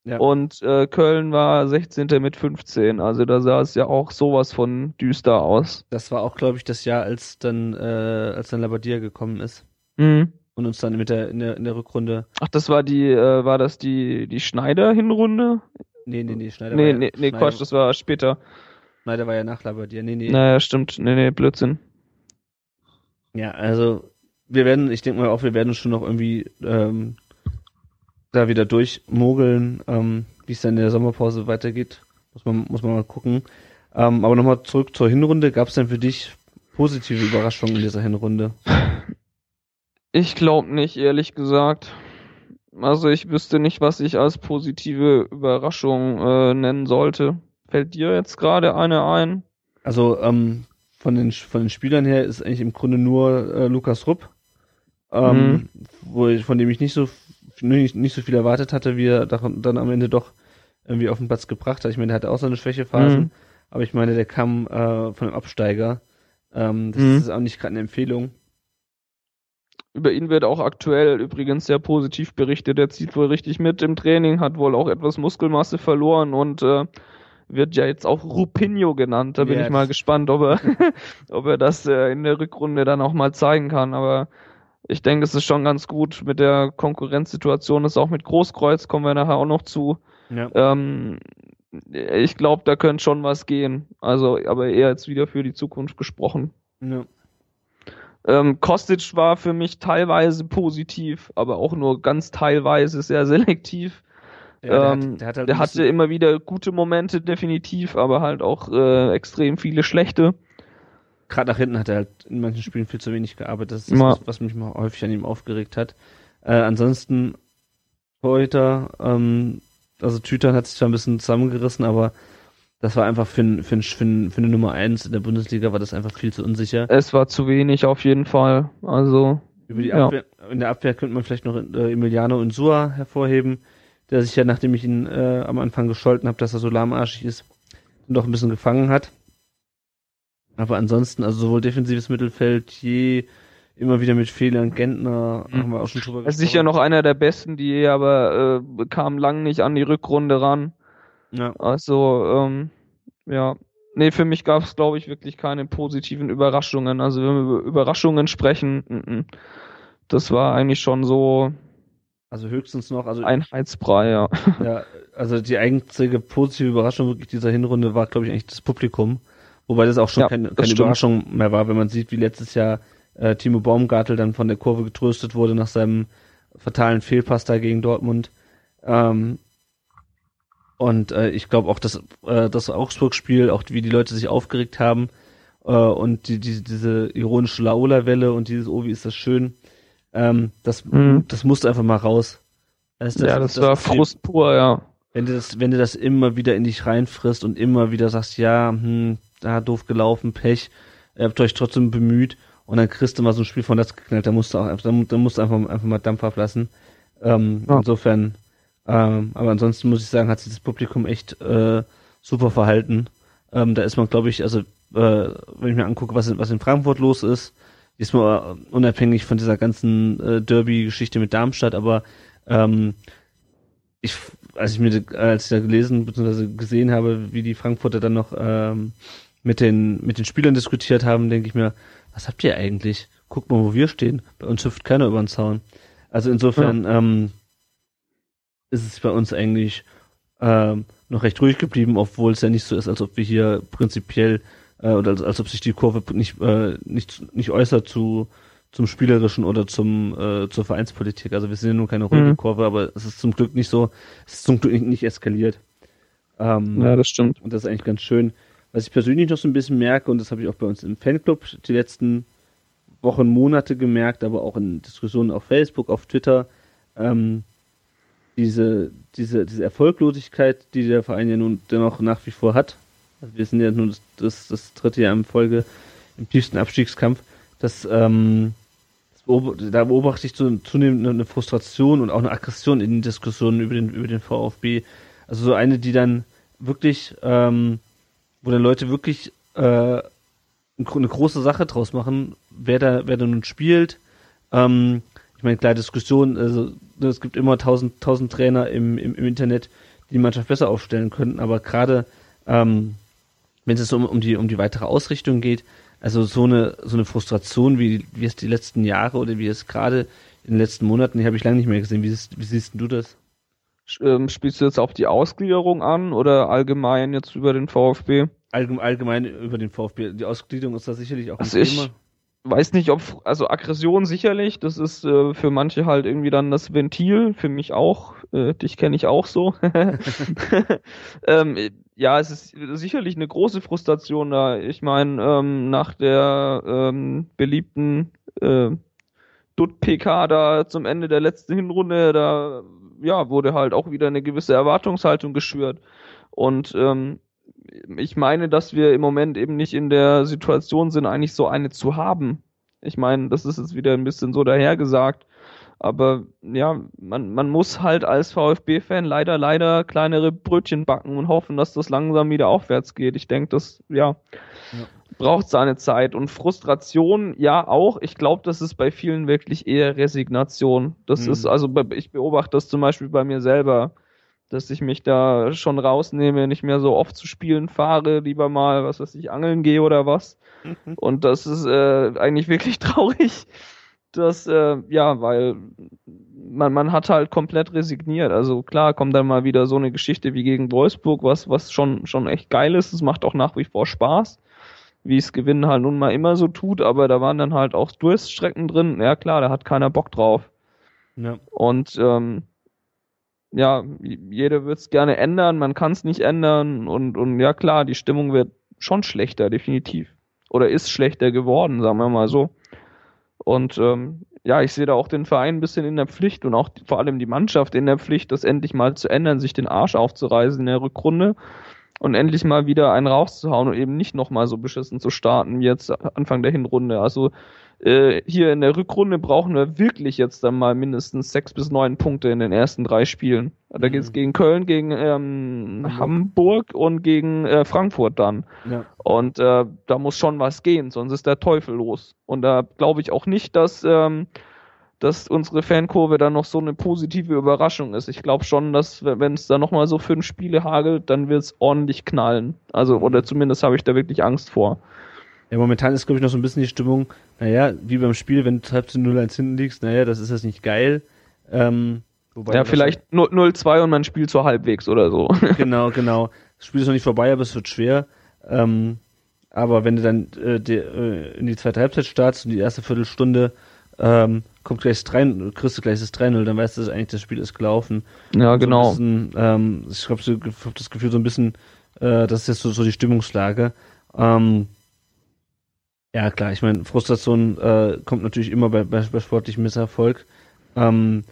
Ja. Und äh, Köln war 16. mit 15. Also da sah es ja auch sowas von düster aus. Das war auch, glaube ich, das Jahr, als dann, äh, als dann Labadia gekommen ist Mhm. und uns dann mit der in der in der Rückrunde. Ach, das war die, äh, war das die, die Schneider-Hinrunde? Nee, nee, nee, Schneider Nee, war nee, ja, nee, Schneider, Quatsch, das war später. Schneider war ja nach Labadia. Nee, nee. Naja, stimmt. Nee, nee, Blödsinn. Ja, also wir werden, ich denke mal auch, wir werden schon noch irgendwie ähm, da wieder durchmogeln, ähm, wie es dann in der Sommerpause weitergeht. Muss man, muss man mal gucken. Ähm, aber nochmal zurück zur Hinrunde. Gab es denn für dich positive Überraschungen in dieser Hinrunde? Ich glaube nicht, ehrlich gesagt. Also ich wüsste nicht, was ich als positive Überraschung äh, nennen sollte. Fällt dir jetzt gerade eine ein? Also ähm, von den von den Spielern her ist eigentlich im Grunde nur äh, Lukas Rupp, ähm, wo ich, von dem ich nicht so nicht, nicht so viel erwartet hatte, wie er dann am Ende doch irgendwie auf den Platz gebracht hat. Ich meine, der hatte auch seine Schwächephasen, Mhm. aber ich meine, der kam äh, von einem Absteiger. Ähm, das Mhm. ist auch nicht gerade eine Empfehlung. Über ihn wird auch aktuell übrigens sehr positiv berichtet. Er zieht wohl richtig mit im Training, hat wohl auch etwas Muskelmasse verloren und äh, wird ja jetzt auch Rupinho genannt. Da bin Ja, ich mal gespannt, ob er, [LAUGHS] ob er das äh, in der Rückrunde dann auch mal zeigen kann. Aber ich denke, es ist schon ganz gut mit der Konkurrenzsituation. Das ist auch mit Großkreuz, kommen wir nachher auch noch zu. Ja. Ähm, ich glaube, da könnte schon was gehen. Also, aber eher jetzt wieder für die Zukunft gesprochen. ja. Ähm, Kostic war für mich teilweise positiv, aber auch nur ganz teilweise sehr [LAUGHS] selektiv. Ja, der, ähm, hat, der hat halt der hatte immer wieder gute Momente, definitiv, aber halt auch äh, extrem viele schlechte. Gerade nach hinten hat er halt in manchen Spielen viel zu wenig gearbeitet. Das ist Ja. das, was, mich mal häufig an ihm aufgeregt hat. Äh, ansonsten Torhüter, ähm, also Tütern hat sich zwar ein bisschen zusammengerissen, aber das war einfach für, für, für, für eine Nummer eins in der Bundesliga war das einfach viel zu unsicher. Es war zu wenig auf jeden Fall. Also, Über die ja. Abwehr, in der Abwehr könnte man vielleicht noch äh, Emiliano Insua hervorheben, der sich ja, nachdem ich ihn äh, am Anfang gescholten habe, dass er so lahmarschig ist, doch ein bisschen gefangen hat. Aber ansonsten, also sowohl defensives Mittelfeld, je immer wieder mit Fehlern, Gentner, Mhm. haben wir auch schon drüber er ist sicher noch einer der besten, die aber äh, kam lang nicht an die Rückrunde ran. Ja, Also, ähm, ja. Nee, für mich gab es, glaube ich, wirklich keine positiven Überraschungen. Also, wenn wir über Überraschungen sprechen, mm, mm. das war eigentlich schon so also höchstens noch, also Einheitsbrei, ja. Ja, also die einzige positive Überraschung wirklich dieser Hinrunde war, glaube ich, eigentlich das Publikum. Wobei das auch schon Ja, keine, das keine stimmt. Überraschung mehr war, wenn man sieht, wie letztes Jahr äh, Timo Baumgartel dann von der Kurve getröstet wurde nach seinem fatalen Fehlpass da gegen Dortmund. Ähm, Und äh, ich glaube auch, dass äh, das Augsburg-Spiel, auch wie die Leute sich aufgeregt haben äh, und die, die, diese ironische Laola-Welle und dieses, oh, wie ist das schön, ähm, das, Mhm. das musste einfach mal raus. Also ja, das, war ist- Frust pur, ja. Wenn du das, wenn du das immer wieder in dich reinfrisst und immer wieder sagst, ja, hm, da doof gelaufen, Pech, ihr habt euch trotzdem bemüht und dann kriegst du mal so ein Spiel von das geknallt, da musst du auch einfach, da musst du einfach, einfach mal Dampf ablassen. Ähm, Ja. Insofern, ähm, aber ansonsten muss ich sagen, hat sich das Publikum echt äh, super verhalten. Ähm, da ist man, glaube ich, also äh, wenn ich mir angucke, was in, was in Frankfurt los ist, ist mal äh, unabhängig von dieser ganzen äh, Derby-Geschichte mit Darmstadt, aber ähm, ich, als ich mir, als ich da gelesen bzw. gesehen habe, wie die Frankfurter dann noch ähm, mit den mit den Spielern diskutiert haben, denke ich mir, was habt ihr eigentlich? Guckt mal, wo wir stehen. Bei uns hüpft keiner über den Zaun. Also insofern ähm, ist es bei uns eigentlich ähm, noch recht ruhig geblieben, obwohl es ja nicht so ist, als ob wir hier prinzipiell äh, oder als, als ob sich die Kurve nicht äh, nicht nicht äußert zu zum spielerischen oder zum äh, zur Vereinspolitik. Also wir sind ja nur keine ruhige Mhm. Kurve, aber es ist zum Glück nicht so, es ist zum Glück nicht eskaliert. Ähm, Ja, das stimmt. und das ist eigentlich ganz schön. Was ich persönlich noch so ein bisschen merke, und das habe ich auch bei uns im Fanclub die letzten Wochen, Monate gemerkt, aber auch in Diskussionen auf Facebook, auf Twitter, ähm, diese, diese, diese Erfolglosigkeit, die der Verein ja nun dennoch nach wie vor hat. Also wir sind ja nun das, das, das dritte Jahr in Folge im tiefsten Abstiegskampf. Das, ähm, das beob- da beobachte ich zu- zunehmend eine Frustration und auch eine Aggression in den Diskussionen über den, über den VfB. Also so eine, die dann wirklich, ähm, wo dann Leute wirklich äh, eine gro- eine große Sache draus machen, wer da, wer da nun spielt. Ähm, ich meine, klar, Diskussion, also ne, es gibt immer tausend, tausend Trainer im, im, im Internet, die die Mannschaft besser aufstellen könnten, aber gerade ähm, wenn es um, um die um die weitere Ausrichtung geht, also so eine so eine Frustration wie wie es die letzten Jahre oder wie es gerade in den letzten Monaten, die habe ich lange nicht mehr gesehen. Wie wie siehst du das? Ähm, spielst du jetzt auf die Ausgliederung an oder allgemein jetzt über den VfB? Allgemein, allgemein über den VfB. Die Ausgliederung ist da sicherlich auch ein Also ich- Thema. Weiß nicht, ob, also Aggression sicherlich, das ist äh, für manche halt irgendwie dann das Ventil, für mich auch, äh, dich kenne ich auch so. [LAUGHS] [LAUGHS] ähm, ja, es ist sicherlich eine große Frustration da. Ich meine, ähm, nach der ähm, beliebten äh, Dutt-PK da zum Ende der letzten Hinrunde, da ja, wurde halt auch wieder eine gewisse Erwartungshaltung geschürt. Und ähm, ich meine, dass wir im Moment eben nicht in der Situation sind, eigentlich so eine zu haben. Ich meine, das ist jetzt wieder ein bisschen so dahergesagt. Aber ja, man, man muss halt als VfB-Fan leider, leider kleinere Brötchen backen und hoffen, dass das langsam wieder aufwärts geht. Ich denke, das, ja, braucht seine Zeit. Und Frustration, ja, auch. Ich glaube, das ist bei vielen wirklich eher Resignation. Das Mhm. ist, also ich beobachte das zum Beispiel bei mir selber, dass ich mich da schon rausnehme, nicht mehr so oft zu spielen fahre, lieber mal, was weiß ich, angeln gehe oder was. Und das ist äh, eigentlich wirklich [LAUGHS] traurig. Das, äh, ja, weil man, man hat halt komplett resigniert. Also klar kommt dann mal wieder so eine Geschichte wie gegen Wolfsburg, was, was schon, schon echt geil ist. Es macht auch nach wie vor Spaß, wie es Gewinnen halt nun mal immer so tut, aber da waren dann halt auch Durststrecken drin. Ja klar, da hat keiner Bock drauf. Ja. Und ähm, ja, jeder wird es gerne ändern, man kann es nicht ändern und, und ja klar, die Stimmung wird schon schlechter, definitiv. Oder ist schlechter geworden, sagen wir mal so. Und ähm, ja, ich sehe da auch den Verein ein bisschen in der Pflicht und auch vor allem die Mannschaft in der Pflicht, das endlich mal zu ändern, sich den Arsch aufzureißen in der Rückrunde und endlich mal wieder einen rauszuhauen und eben nicht nochmal so beschissen zu starten wie jetzt Anfang der Hinrunde. Also äh, hier in der Rückrunde brauchen wir wirklich jetzt dann mal mindestens sechs bis neun Punkte in den ersten drei Spielen. Da Mhm. geht's gegen Köln, gegen ähm, Hamburg. Hamburg und gegen äh, Frankfurt dann. Ja. Und äh, da muss schon was gehen, sonst ist der Teufel los. Und da glaube ich auch nicht, dass, ähm, dass unsere Fankurve dann noch so eine positive Überraschung ist. Ich glaube schon, dass wenn es da nochmal so fünf Spiele hagelt, dann wird es ordentlich knallen. Also, oder zumindest habe ich da wirklich Angst vor. Ja, momentan ist, glaube ich, noch so ein bisschen die Stimmung, naja, wie beim Spiel, wenn du halb zu 0-1 hinten liegst, naja, das ist jetzt nicht geil. Ähm, Ja, vielleicht 0 0-2 und man spielt so halbwegs oder so. [LAUGHS] genau, genau. Das Spiel ist noch nicht vorbei, aber es wird schwer. Ähm, aber wenn du dann äh, die, äh, in die zweite Halbzeit startst und die erste Viertelstunde ähm, kommt gleich das 3, kriegst du gleich das 3-0, dann weißt du, dass eigentlich das Spiel ist gelaufen. Ja, genau. So bisschen, ähm, ich habe so, hab das Gefühl so ein bisschen, äh, das ist jetzt so, so die Stimmungslage. Ähm, ja, klar, ich meine, Frustration äh, kommt natürlich immer bei, bei, bei sportlichem Misserfolg. Ähm,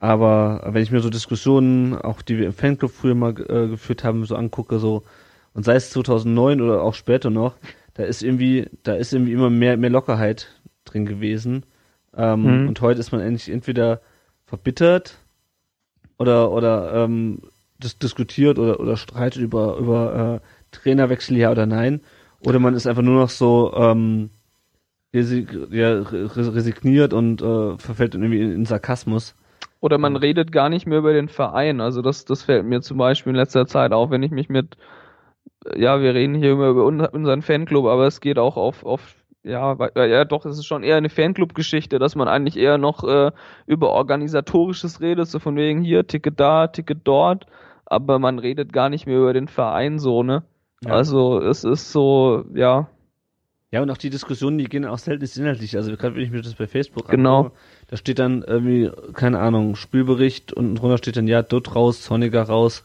aber wenn ich mir so Diskussionen, auch die wir im Fanclub früher mal äh, geführt haben, so angucke, so, und sei es 2009 oder auch später noch, da ist irgendwie, da ist irgendwie immer mehr, mehr Lockerheit drin gewesen. Ähm, Mhm. Und heute ist man endlich entweder verbittert oder, oder ähm, dis diskutiert oder, oder streitet über, über äh, Trainerwechsel ja oder nein. Oder man ist einfach nur noch so ähm, resi ja, re- resigniert und äh, verfällt irgendwie in, in Sarkasmus. Oder man redet gar nicht mehr über den Verein. Also das, das fällt mir zum Beispiel in letzter Zeit auf, wenn ich mich mit, ja, wir reden hier immer über un- unseren Fanclub, aber es geht auch auf, auf ja, weil- ja, doch, es ist schon eher eine Fanclub-Geschichte, dass man eigentlich eher noch äh, über organisatorisches redet, so von wegen hier, Ticket da, Ticket dort, aber man redet gar nicht mehr über den Verein so, ne? Ja. Also es ist so, ja, Ja, und auch die Diskussionen, die gehen auch selten inhaltlich. Also gerade wenn ich mir das bei Facebook Genau. angucke, da steht dann irgendwie, keine Ahnung, Spielbericht und drunter steht dann, ja, Dutt raus, Zorniger raus,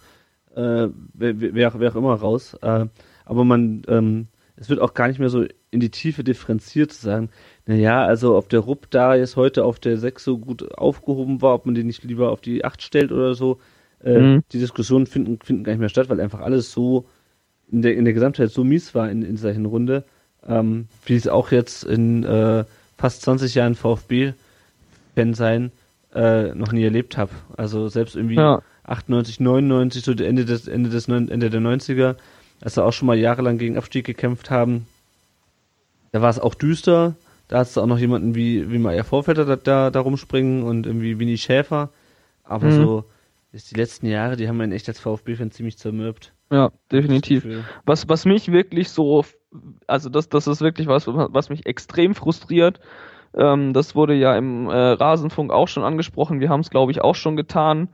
äh, wer, wer, wer auch immer raus. Äh, aber man, ähm, es wird auch gar nicht mehr so in die Tiefe differenziert zu sagen, na ja, also ob der Rupp da jetzt heute auf der 6 so gut aufgehoben war, ob man den nicht lieber auf die 8 stellt oder so. Äh, Mhm. Die Diskussionen finden, finden gar nicht mehr statt, weil einfach alles so in der, in der Gesamtheit so mies war in, in dieser Hinrunde, ähm, wie es auch jetzt in äh, fast 20 Jahren VfB-Fan sein äh, noch nie erlebt habe. Also selbst irgendwie Ja. 98, 99, so Ende des Ende des Ende der 90er, als wir auch schon mal jahrelang gegen Abstieg gekämpft haben, da war es auch düster. Da hast du auch noch jemanden wie wie Meier Vorfelder da, da, da rumspringen und irgendwie Winnie Schäfer. Aber Mhm. so ist die letzten Jahre, die haben einen echt als VfB-Fan ziemlich zermürbt. ja, definitiv. Was, was mich wirklich so, also das, das ist wirklich was, was mich extrem frustriert. Ähm, das wurde ja im äh, Rasenfunk auch schon angesprochen. Wir haben es, glaube ich, auch schon getan.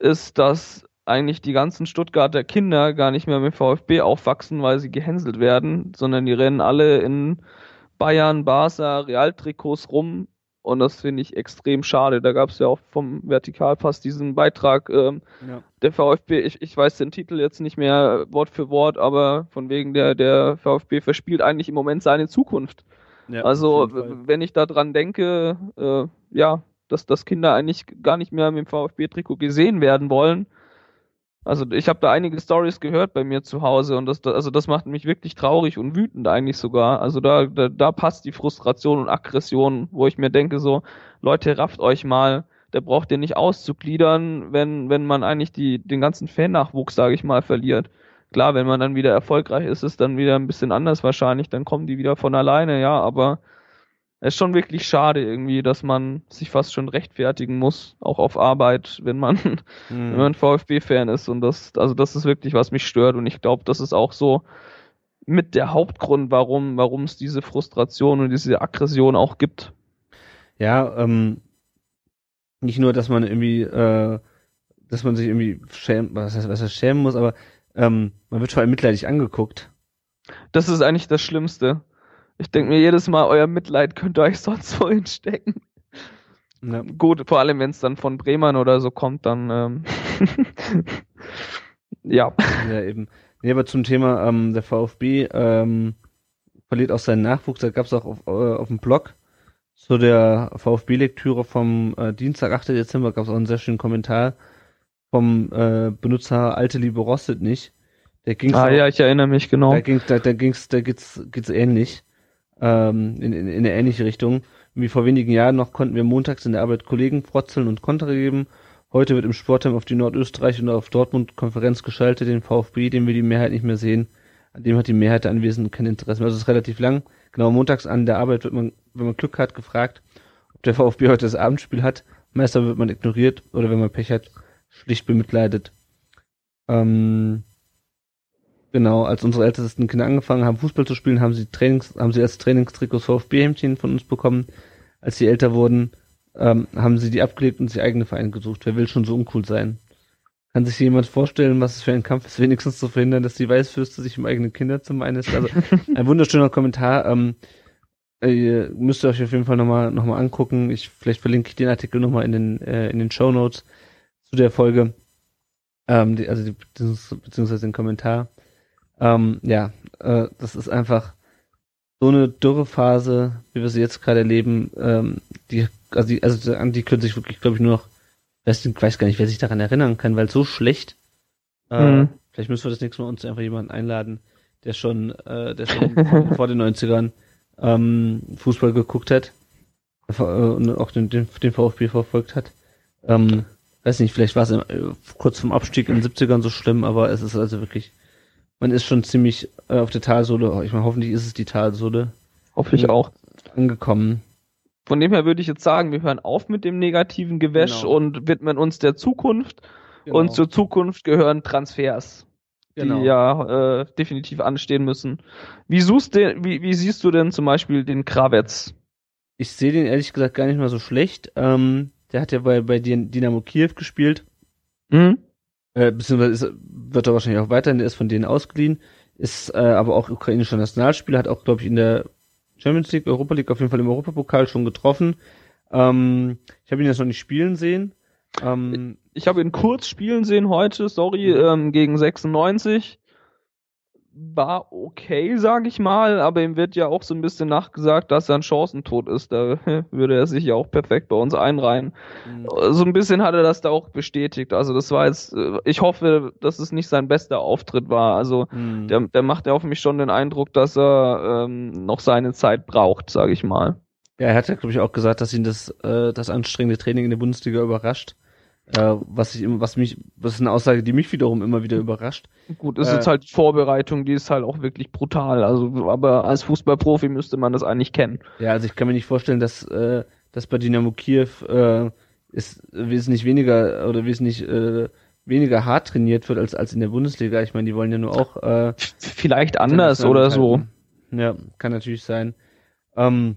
Ist, dass eigentlich die ganzen Stuttgarter Kinder gar nicht mehr mit VfB aufwachsen, weil sie gehänselt werden, sondern die rennen alle in Bayern, Barca, Realtrikots rum. Und das finde ich extrem schade. Da gab es ja auch vom Vertikalpass diesen Beitrag, ähm, Ja. der VfB, ich, ich weiß den Titel jetzt nicht mehr Wort für Wort, aber von wegen der, der VfB verspielt eigentlich im Moment seine Zukunft. Ja, also, wenn ich da dran denke, äh, ja, dass, dass Kinder eigentlich gar nicht mehr mit dem VfB-Trikot gesehen werden wollen. Also ich habe da einige Stories gehört bei mir zu Hause und das, also das macht mich wirklich traurig und wütend eigentlich sogar. Also da, da, da passt die Frustration und Aggression, wo ich mir denke so, Leute, rafft euch mal, der braucht ihr nicht auszugliedern, wenn, wenn man eigentlich die, den ganzen Fan-Nachwuchs, sage ich mal, verliert. Klar, wenn man dann wieder erfolgreich ist, ist dann wieder ein bisschen anders wahrscheinlich, dann kommen die wieder von alleine, ja, aber ist schon wirklich schade irgendwie, dass man sich fast schon rechtfertigen muss, auch auf Arbeit, wenn man, [LAUGHS] Mhm. wenn man VfB-Fan ist. Und das, also das ist wirklich, was mich stört. Und ich glaube, das ist auch so mit der Hauptgrund, warum, warum es diese Frustration und diese Aggression auch gibt. Ja, ähm, nicht nur, dass man irgendwie, äh, dass man sich irgendwie schämen, was heißt, was heißt schämen muss, aber ähm, man wird vor allem mitleidig angeguckt. Das ist eigentlich das Schlimmste. Ich denke mir jedes Mal, euer Mitleid könnt ihr euch sonst wohin stecken. Ja. Gut, vor allem wenn es dann von Bremern oder so kommt, dann ähm, [LAUGHS] ja. Ja, eben. Nee, aber zum Thema ähm, der VfB ähm, verliert auch seinen Nachwuchs. Da gab es auch auf, äh, auf dem Blog zu der VfB-Lektüre vom äh, Dienstag, 8. Dezember, gab es auch einen sehr schönen Kommentar vom äh, Benutzer Alte Liebe Rostet nicht. Der ging Ah ja, ich erinnere mich genau. Da ging, da, da ging's, da geht's, geht's ähnlich, ähm, in, in, in eine ähnliche Richtung. Wie vor wenigen Jahren noch konnten wir montags in der Arbeit Kollegen frotzeln und Konter geben. Heute wird im Sportheim auf die Nordösterreich und auf Dortmund Konferenz geschaltet, den VfB, den wir die Mehrheit nicht mehr sehen. An dem hat die Mehrheit der Anwesenden kein Interesse mehr. Also es ist relativ lang. Genau, montags an der Arbeit wird man, wenn man Glück hat, gefragt, ob der VfB heute das Abendspiel hat. Meister wird man ignoriert oder wenn man Pech hat, schlicht bemitleidet. Ähm, Genau, als unsere ältesten Kinder angefangen haben, Fußball zu spielen, haben sie Trainings, haben sie als Trainingstrikots VfB-Hemdchen von uns bekommen. Als sie älter wurden, ähm, haben sie die abgelegt und sich eigene Vereine gesucht. Wer will schon so uncool sein? Kann sich jemand vorstellen, was es für ein Kampf ist, [LAUGHS] wenigstens zu verhindern, dass die Weißfürste sich um eigene Kinderzimmer einlässt? Also [LAUGHS] ein wunderschöner Kommentar. Ähm, Äh, ihr müsst euch auf jeden Fall nochmal noch mal angucken. Ich, vielleicht verlinke ich den Artikel nochmal in den, äh, in den Show Notes zu der Folge. Ähm, die, also die, beziehungsweise den Kommentar. Ähm, ja, äh, das ist einfach so eine Dürrephase, wie wir sie jetzt gerade erleben, ähm, die, also die, also an die können sich wirklich, glaube ich, nur noch, weiß, ich weiß gar nicht, wer sich daran erinnern kann, weil so schlecht. Äh, mhm. Vielleicht müssen wir das nächste Mal uns einfach jemanden einladen, der schon, äh, der schon [LAUGHS] vor den 90ern ähm, Fußball geguckt hat äh, und auch den, den, den VfB verfolgt hat. Ähm, weiß nicht, vielleicht war es äh, kurz vom Abstieg in den 70ern so schlimm, aber es ist also wirklich, man ist schon ziemlich äh, auf der Talsohle, ich meine, hoffentlich ist es die Talsohle. Hoffentlich auch. Angekommen. Von dem her würde ich jetzt sagen, wir hören auf mit dem negativen Gewäsch genau. und widmen uns der Zukunft. Genau. Und zur Zukunft gehören Transfers, genau. die ja äh, definitiv anstehen müssen. Wie, suchst du, wie, wie siehst du denn zum Beispiel den Krawetz? Ich sehe den ehrlich gesagt gar nicht mal so schlecht. Ähm, der hat ja bei, bei Dynamo Kiew gespielt. Mhm. Äh, beziehungsweise wird er wahrscheinlich auch weiterhin, der ist von denen ausgeliehen. Ist äh, aber auch ukrainischer Nationalspieler, hat auch, glaube ich, in der Champions League, Europa League, auf jeden Fall im Europapokal schon getroffen. Ähm, ich habe ihn jetzt noch nicht spielen sehen. Ähm, ich habe ihn kurz spielen sehen heute, sorry, ähm, gegen 96 war okay, sag ich mal, aber ihm wird ja auch so ein bisschen nachgesagt, dass er ein Chancentod ist. Da [LAUGHS] würde er sich ja auch perfekt bei uns einreihen. Mhm. So ein bisschen hat er das da auch bestätigt. Also das war jetzt, äh, ich hoffe, dass es nicht sein bester Auftritt war. Also mhm. der, der macht ja auf mich schon den Eindruck, dass er ähm, noch seine Zeit braucht, sag ich mal. Ja, er hat ja, glaube ich, auch gesagt, dass ihn das, äh, das anstrengende Training in der Bundesliga überrascht. Äh, was ich was mich, was ist eine Aussage, die mich wiederum immer wieder überrascht. Gut, ist äh, jetzt halt die Vorbereitung, die ist halt auch wirklich brutal. Also, aber als Fußballprofi müsste man das eigentlich kennen. Ja, also ich kann mir nicht vorstellen, dass, äh, dass bei Dynamo Kiew äh, ist wesentlich weniger oder wesentlich äh, weniger hart trainiert wird als als in der Bundesliga. Ich meine, die wollen ja nur auch äh, vielleicht anders oder so. Ja, kann natürlich sein. Ähm,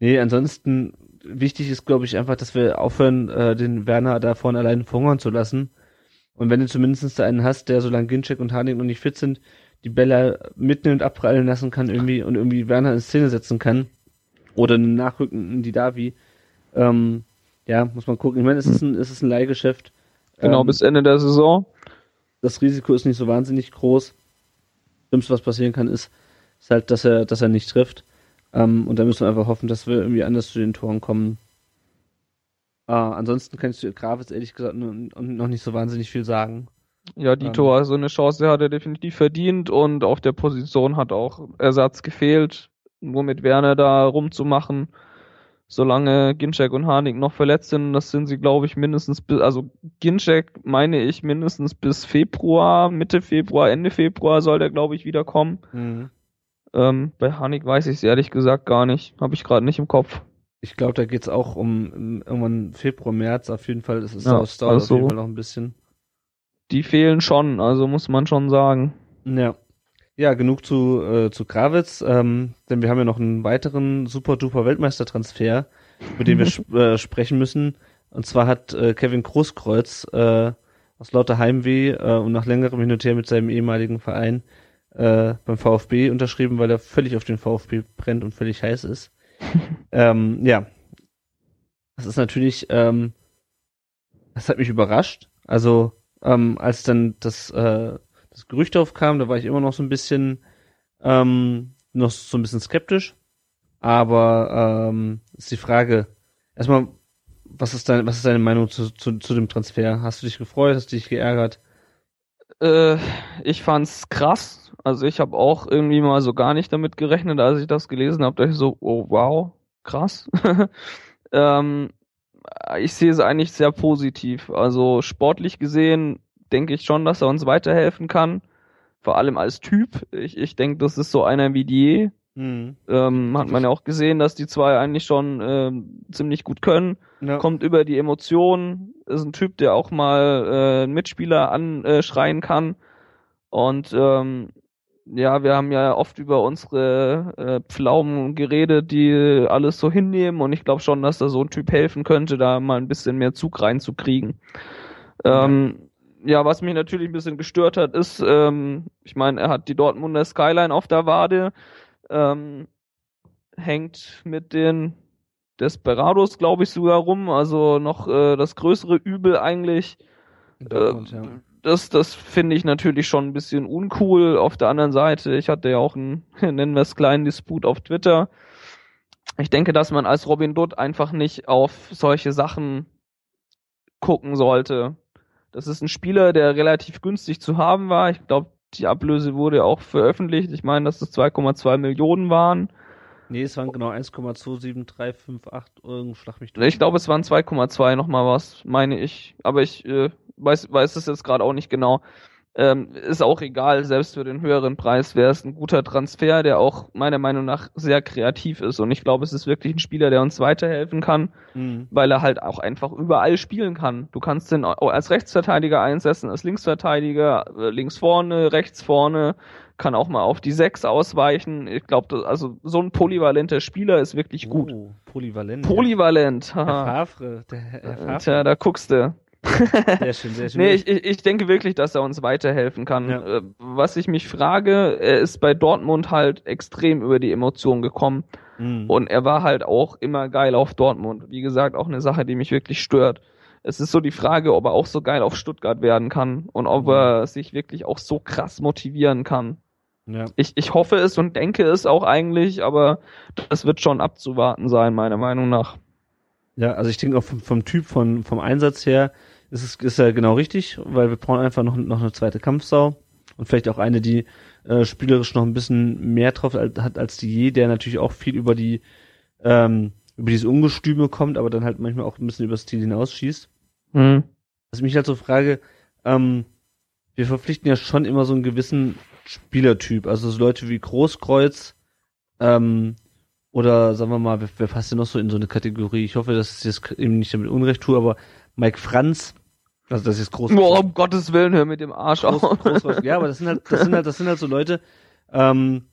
nee, ansonsten wichtig ist, glaube ich, einfach, dass wir aufhören, äh, den Werner da vorne allein verhungern zu lassen. Und wenn du zumindest da einen hast, der solange Ginczek und Harnik noch nicht fit sind, die Bälle mitnehmen und abprallen lassen kann irgendwie und irgendwie Werner in Szene setzen kann. Oder einen nachrückenden Didavi. Ähm, ja, muss man gucken. Ich meine, es ist ein, es ist ein Leihgeschäft. Genau, ähm, bis Ende der Saison. Das Risiko ist nicht so wahnsinnig groß. Schlimmste, was passieren kann, ist, ist halt, dass er, dass er nicht trifft. Ähm, und da müssen wir einfach hoffen, dass wir irgendwie anders zu den Toren kommen. Äh, ansonsten kannst du Grafitz ehrlich gesagt noch nicht so wahnsinnig viel sagen. Ja, die ähm, Tor, so eine Chance hat er definitiv verdient und auf der Position hat auch Ersatz gefehlt, nur mit Werner da rumzumachen. Solange Ginczek und Harnik noch verletzt sind, das sind sie, glaube ich, mindestens bis, also Ginczek meine ich mindestens bis Februar, Mitte Februar, Ende Februar soll der, glaube ich, wiederkommen. Mhm. Ähm, bei Hanik weiß ich es ehrlich gesagt gar nicht. Habe ich gerade nicht im Kopf. Ich glaube, da geht's auch um irgendwann Februar, März. Auf jeden Fall ist es ja, aus dauert also, auf jeden Fall noch ein bisschen. Die fehlen schon, also muss man schon sagen. Ja. Ja, genug zu, äh, zu Krawitz, ähm, denn wir haben ja noch einen weiteren super duper Weltmeistertransfer, über den wir [LAUGHS] sp äh, sprechen müssen. Und zwar hat äh, Kevin Großkreuz äh, aus lauter Heimweh äh, und nach längerem Hin und Her mit seinem ehemaligen Verein äh, beim VfB unterschrieben, weil er völlig auf den VfB brennt und völlig heiß ist. [LAUGHS] ähm, ja. Das ist natürlich, ähm, das hat mich überrascht. Also, ähm, als dann das, äh, das Gerücht aufkam, da war ich immer noch so ein bisschen, ähm, noch so ein bisschen skeptisch. Aber ähm, ist die Frage, erstmal, was ist deine, was ist deine Meinung zu, zu, zu dem Transfer? Hast du dich gefreut? Hast du dich geärgert? Äh, ich fand's krass. Also ich habe auch irgendwie mal so gar nicht damit gerechnet, als ich das gelesen habe, dass ich so, oh wow, krass. [LAUGHS] ähm, ich sehe es eigentlich sehr positiv. Also sportlich gesehen denke ich schon, dass er uns weiterhelfen kann. Vor allem als Typ. Ich, ich denke, das ist so einer wie die. Mhm. Ähm, hat man ja auch gesehen, dass die zwei eigentlich schon ähm, ziemlich gut können. Ja. Kommt über die Emotionen, ist ein Typ, der auch mal äh, einen Mitspieler anschreien kann. Und ähm, ja, wir haben ja oft über unsere äh, Pflaumen geredet, die alles so hinnehmen. Und ich glaube schon, dass da so ein Typ helfen könnte, da mal ein bisschen mehr Zug reinzukriegen. Ja. Ähm, ja, was mich natürlich ein bisschen gestört hat, ist, ähm, ich meine, er hat die Dortmunder Skyline auf der Wade. Ähm, hängt mit den Desperados, glaube ich, sogar rum. Also noch äh, das größere Übel eigentlich. Dortmund, Äh, ja. Das, das finde ich natürlich schon ein bisschen uncool. Auf der anderen Seite, ich hatte ja auch einen, [LAUGHS] nennen wir es kleinen Disput auf Twitter. Ich denke, dass man als Robin Dutt einfach nicht auf solche Sachen gucken sollte. Das ist ein Spieler, der relativ günstig zu haben war. Ich glaube, die Ablöse wurde auch veröffentlicht. Ich meine, dass es 2,2 Millionen waren. Nee, es waren genau 1,27358 irgendein Schlag mich durch. Ich glaube, es waren 2,2 nochmal was, meine ich. Aber ich äh, weiß, weiß es jetzt gerade auch nicht genau. Ähm, ist auch egal, selbst für den höheren Preis wäre es ein guter Transfer, der auch meiner Meinung nach sehr kreativ ist. Und ich glaube, es ist wirklich ein Spieler, der uns weiterhelfen kann, Mhm. weil er halt auch einfach überall spielen kann. Du kannst den auch als Rechtsverteidiger einsetzen, als Linksverteidiger, äh, links vorne, rechts vorne, kann auch mal auf die Sechs ausweichen. Ich glaube, also so ein polyvalenter Spieler ist wirklich gut. Oh, polyvalent. Polyvalent, Herr haha. Favre, der Herr Herr Favre. Tja, da guckst du. [LAUGHS] Sehr schön, sehr schön. Nee, ich, ich, ich denke wirklich, dass er uns weiterhelfen kann. Ja. Äh, Was ich mich frage, er ist bei Dortmund halt extrem über die Emotionen gekommen Mhm. und er war halt auch immer geil auf Dortmund. Wie gesagt, auch eine Sache, die mich wirklich stört. Es ist so die Frage, ob er auch so geil auf Stuttgart werden kann und ob Mhm. er sich wirklich auch so krass motivieren kann. Ja. Ich, ich hoffe es und denke es auch eigentlich, aber das wird schon abzuwarten sein, meiner Meinung nach. ja, also ich denke auch vom, vom Typ, von, vom Einsatz her ist es ist er genau richtig, weil wir brauchen einfach noch, noch eine zweite Kampfsau und vielleicht auch eine, die äh, spielerisch noch ein bisschen mehr drauf hat als die je, der natürlich auch viel über die ähm, über diese Ungestüme kommt, aber dann halt manchmal auch ein bisschen übers Ziel hinausschießt. Hm. Was ich mich halt so frage, ähm, wir verpflichten ja schon immer so einen gewissen Spielertyp, also so Leute wie Großkreuz, ähm, oder sagen wir mal, wer, wer passt denn noch so in so eine Kategorie? Ich hoffe, dass ich jetzt eben nicht damit Unrecht tue, aber Mike Franz, also das ist groß. Boah, um Gottes Willen, hör mit dem Arsch groß, auf. groß ja, aber das sind halt, das sind halt, das sind halt so Leute, ähm,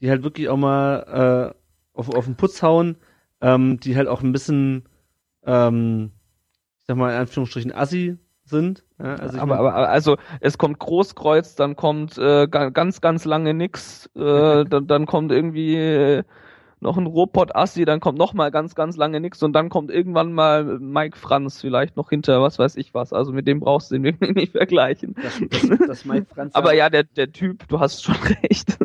die halt wirklich auch mal äh, auf, auf den Putz hauen, ähm, die halt auch ein bisschen, ähm, ich sag mal in Anführungsstrichen assi sind. Ja, also ich aber, aber aber also es kommt Großkreuz, dann kommt äh, ga- ganz ganz lange nix, äh, [LAUGHS] dann, dann kommt irgendwie äh, noch ein Robot-Assi, dann kommt noch mal ganz ganz lange nix und dann kommt irgendwann mal Mike Franz vielleicht noch hinter, was weiß ich was. Also mit dem brauchst du den wirklich [LAUGHS] nicht vergleichen. das, das, das Mike Franz. [LAUGHS] Aber ja, der der Typ, du hast schon recht.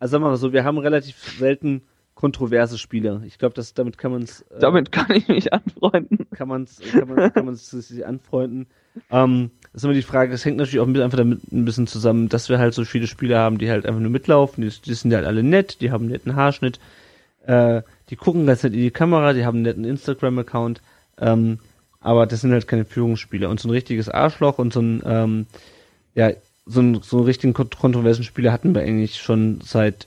Also sagen wir mal so, wir haben relativ selten kontroverse Spiele. Ich glaube, damit kann man es äh, Damit kann ich mich anfreunden. kann man's, kann man kann man's sich anfreunden. Ähm, das ist immer die Frage, es hängt natürlich auch ein bisschen, einfach damit ein bisschen zusammen, dass wir halt so viele Spieler haben, die halt einfach nur mitlaufen, die, die sind halt alle nett, die haben einen netten Haarschnitt, äh, die gucken ganz nett in die Kamera, die haben einen netten Instagram-Account, ähm, aber das sind halt keine Führungsspieler. Und so ein richtiges Arschloch und so ein, ähm, ja, so ein, so einen richtigen kont- kontroversen Spieler hatten wir eigentlich schon seit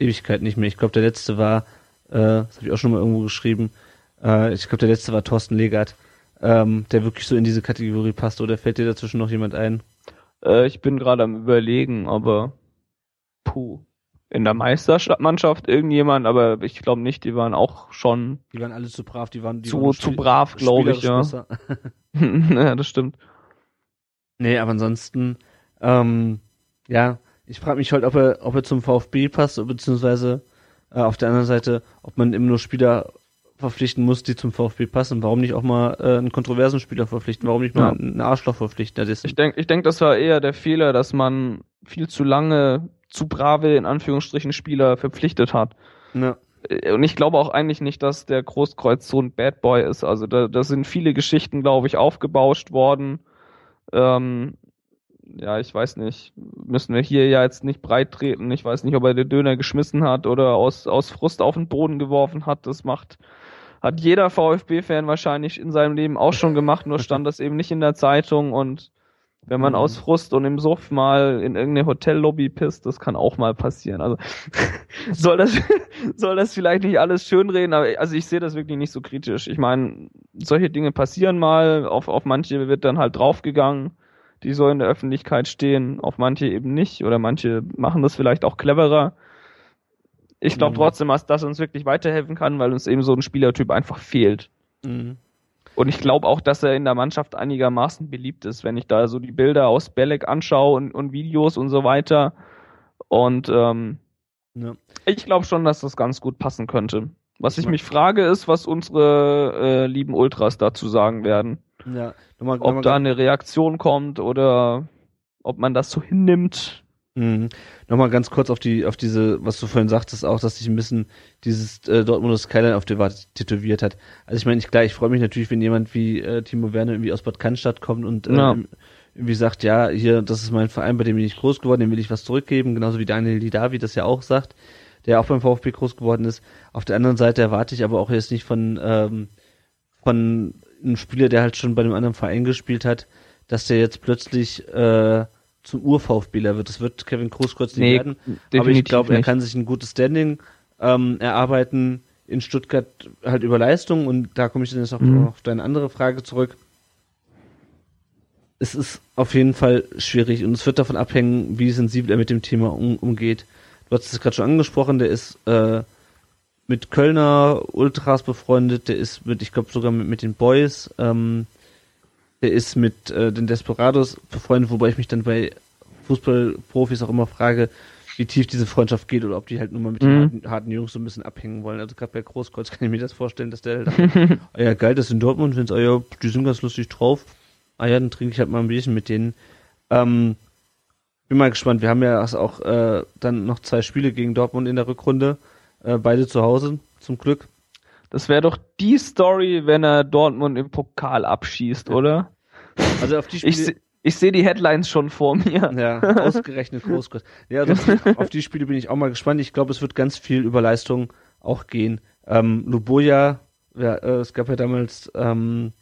Ewigkeit nicht mehr. Ich glaube, der letzte war, äh, das habe ich auch schon mal irgendwo geschrieben, äh, ich glaube, der letzte war Thorsten Legert, ähm, der wirklich so in diese Kategorie passt. Oder fällt dir dazwischen noch jemand ein? Äh, ich bin gerade am überlegen, aber puh. In der Meistermannschaft irgendjemand, aber ich glaube nicht, die waren auch schon Die waren alle zu brav, die waren die zu, waren zu brav, glaube ich, ja. [LAUGHS] [LAUGHS] ja, das stimmt. Nee, aber ansonsten, ähm, ja, ich frage mich halt, ob er, ob er zum VfB passt, beziehungsweise äh, auf der anderen Seite, ob man immer nur Spieler verpflichten muss, die zum VfB passen. Warum nicht auch mal äh, einen kontroversen Spieler verpflichten? Warum nicht mal Ja. einen Arschloch verpflichten? Das Ich denke, ich denk, das war eher der Fehler, dass man viel zu lange zu brave, in Anführungsstrichen, Spieler verpflichtet hat. ja. Äh, Und ich glaube auch eigentlich nicht, dass der Großkreuz so ein Bad Boy ist. Also da, da sind viele Geschichten, glaube ich, aufgebauscht worden. Ähm, ja, ich weiß nicht. Müssen wir hier ja jetzt nicht breit treten. Ich weiß nicht, ob er den Döner geschmissen hat oder aus, aus Frust auf den Boden geworfen hat. Das macht, hat jeder VfB-Fan wahrscheinlich in seinem Leben auch schon gemacht, nur stand das eben nicht in der Zeitung und wenn man Mhm. aus Frust und im Suff mal in irgendeine Hotellobby pisst, das kann auch mal passieren. Also [LAUGHS] soll das [LAUGHS] soll das vielleicht nicht alles schönreden, aber also ich sehe das wirklich nicht so kritisch. Ich meine, solche Dinge passieren mal, auf, auf manche wird dann halt draufgegangen, die so in der Öffentlichkeit stehen, auf manche eben nicht oder manche machen das vielleicht auch cleverer. Ich glaube Mhm. trotzdem, dass das uns wirklich weiterhelfen kann, weil uns eben so ein Spielertyp einfach fehlt. Mhm. Und ich glaube auch, dass er in der Mannschaft einigermaßen beliebt ist, wenn ich da so die Bilder aus Belek anschaue und, und Videos und so weiter. Und ähm, Ja. Ich glaube schon, dass das ganz gut passen könnte. Was ich mich frage, ist, was unsere äh, lieben Ultras dazu sagen werden. Ja, nochmal, Ob nochmal da eine Reaktion kommt oder ob man das so hinnimmt. Mhm. Nochmal ganz kurz auf die, auf diese, was du vorhin sagtest, auch, dass sich ein bisschen dieses äh, Dortmunder Skyline auf der Warte tätowiert hat. Also ich meine, ich, klar, ich freue mich natürlich, wenn jemand wie äh, Timo Werner irgendwie aus Bad Cannstatt kommt und äh, Ja. irgendwie sagt, ja, hier, das ist mein Verein, bei dem bin ich groß geworden, dem will ich was zurückgeben, genauso wie Daniel Didavi das ja auch sagt, der auch beim VfB groß geworden ist. Auf der anderen Seite erwarte ich aber auch jetzt nicht von, ähm, von einem Spieler, der halt schon bei einem anderen Verein gespielt hat, dass der jetzt plötzlich äh, zum Ur-VfBler wird. Das wird Kevin Großkreuz nicht Nee, werden. Aber ich glaube, er kann sich ein gutes Standing ähm, erarbeiten in Stuttgart halt über Leistung und da komme ich dann jetzt auch Mhm. auf deine andere Frage zurück. Es ist auf jeden Fall schwierig und es wird davon abhängen, wie sensibel er mit dem Thema um, umgeht. Du hast es gerade schon angesprochen, der ist äh, mit Kölner Ultras befreundet, der ist mit, ich glaube sogar mit, mit den Boys, ähm, der ist mit äh, den Desperados befreundet, wobei ich mich dann bei Fußballprofis auch immer frage, wie tief diese Freundschaft geht oder ob die halt nur mal mit den Mhm. harten, harten Jungs so ein bisschen abhängen wollen. Also gerade bei Großkreuz kann ich mir das vorstellen, dass der halt [LAUGHS] ah ja geil, das ist in Dortmund, wenn's, ah ja, die sind ganz lustig drauf. Ah ja, dann trinke ich halt mal ein Bierchen mit denen. Ähm, bin mal gespannt. Wir haben ja auch äh, dann noch zwei Spiele gegen Dortmund in der Rückrunde. Äh, beide zu Hause, zum Glück. Das wäre doch die Story, wenn er Dortmund im Pokal abschießt, oder? Also auf die Spiele. Ich, ich sehe die Headlines schon vor mir. Ja, [LAUGHS] ausgerechnet Großkreuz. Ja, also auf, die, [LAUGHS] auf die Spiele bin ich auch mal gespannt. Ich glaube, es wird ganz viel über Leistung auch gehen. Ähm, Luboja, ja, äh, es gab ja damals ähm,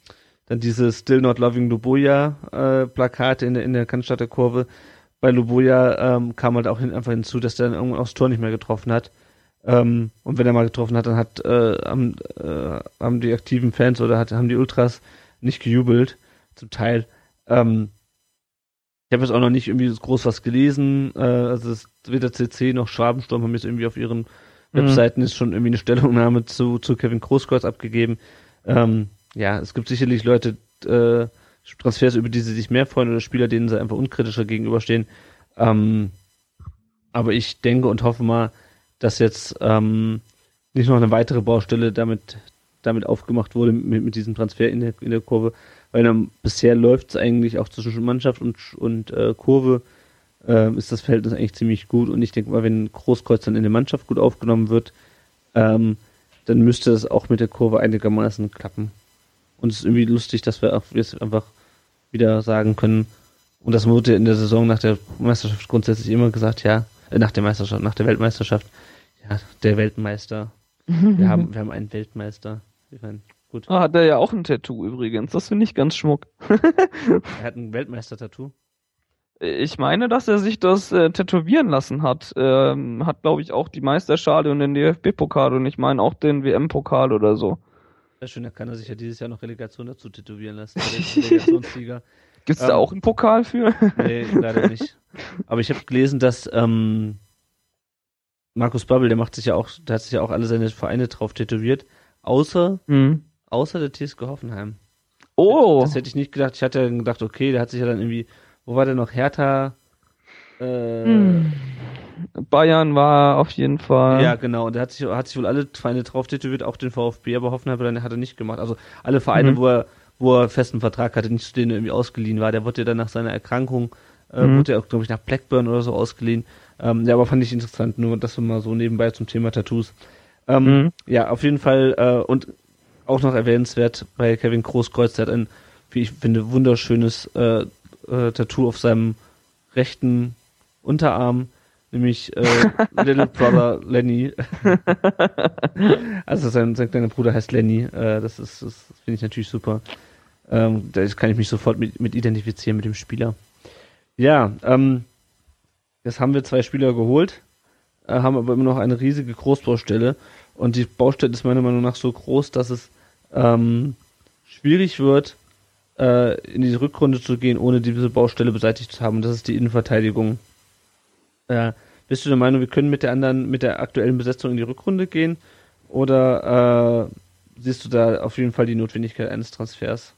dann diese Still Not Loving Luboja äh, Plakate in der, in der Cannstatter Kurve. Bei Luboja ähm, kam halt auch hin, einfach hinzu, dass der dann irgendwann aufs Tor nicht mehr getroffen hat. Ähm, und wenn er mal getroffen hat, dann hat äh, haben, äh, haben die aktiven Fans oder hat, haben die Ultras nicht gejubelt, zum Teil. Ähm, ich habe jetzt auch noch nicht irgendwie groß was gelesen. Äh, also es, weder CC noch Schwabensturm haben jetzt irgendwie auf ihren Webseiten ist schon irgendwie eine Stellungnahme zu, zu Kevin Großkreuz abgegeben. Ähm, ja, es gibt sicherlich Leute, äh, Transfers, über die sie sich mehr freuen oder Spieler, denen sie einfach unkritischer gegenüberstehen. Ähm, aber ich denke und hoffe mal, dass jetzt ähm, nicht noch eine weitere Baustelle damit, damit aufgemacht wurde mit, mit diesem Transfer in der, in der Kurve, weil dann bisher läuft es eigentlich auch zwischen Mannschaft und, und äh, Kurve ähm, ist das Verhältnis eigentlich ziemlich gut und ich denke mal, wenn Großkreuz dann in der Mannschaft gut aufgenommen wird, ähm, dann müsste das auch mit der Kurve einigermaßen klappen. Und es ist irgendwie lustig, dass wir auch jetzt einfach wieder sagen können, und das wurde in der Saison nach der Meisterschaft grundsätzlich immer gesagt, ja, äh, nach der Meisterschaft, nach der Weltmeisterschaft, ja, der Weltmeister. Wir haben, wir haben einen Weltmeister. Ich meine, gut, Ah, hat er ja auch ein Tattoo übrigens. Das finde ich ganz schmuck. er hat ein Weltmeister-Tattoo. Ich meine, dass er sich das äh, tätowieren lassen hat. Ähm, hat, glaube ich, auch die Meisterschale und den DFB-Pokal und ich meine auch den WM-Pokal oder so. Sehr schön, da kann er sich ja dieses Jahr noch Relegation dazu tätowieren lassen. Relegationsliga. [LAUGHS] Gibt's Ähm. da auch einen Pokal für? Nee, leider nicht. Aber ich habe gelesen, dass ähm, Markus Babbel, der macht sich ja auch, der hat sich ja auch alle seine Vereine drauf tätowiert, außer, Hm. außer der TSG Hoffenheim. Oh, Das hätte ich nicht gedacht. Ich hatte ja gedacht, okay, der hat sich ja dann irgendwie, wo war der noch? Hertha, äh, Hm. Bayern war auf jeden Fall. ja, genau. Und der hat sich, hat sich wohl alle Vereine drauf tätowiert, auch den VfB, aber Hoffenheim hat er- nicht gemacht. Also alle Vereine, Mhm. wo er, wo er festen Vertrag hatte, nicht zu denen irgendwie ausgeliehen war. Der wurde ja dann nach seiner Erkrankung, äh, Mhm. wurde er auch, glaube ich, nach Blackburn oder so ausgeliehen. Ähm, ja, aber fand ich interessant, nur das mal so nebenbei zum Thema Tattoos. Ähm, Mhm. Ja, auf jeden Fall, äh, und auch noch erwähnenswert bei Kevin Großkreuz, der hat ein, wie ich finde, wunderschönes äh, äh, Tattoo auf seinem rechten Unterarm, nämlich äh, [LAUGHS] Little Brother Lenny. [LAUGHS] also sein, sein kleiner Bruder heißt Lenny. Äh, das ist, das finde ich natürlich super. Ähm, da kann ich mich sofort mit, mit identifizieren mit dem Spieler. Ja, ähm, jetzt haben wir zwei Spieler geholt, äh, haben aber immer noch eine riesige Großbaustelle. Und die Baustelle ist meiner Meinung nach so groß, dass es ähm, schwierig wird, äh, in die Rückrunde zu gehen, ohne diese Baustelle beseitigt zu haben. Und das ist die Innenverteidigung. Äh, bist du der Meinung, wir können mit der anderen, mit der aktuellen Besetzung in die Rückrunde gehen? Oder äh, siehst du da auf jeden Fall die Notwendigkeit eines Transfers?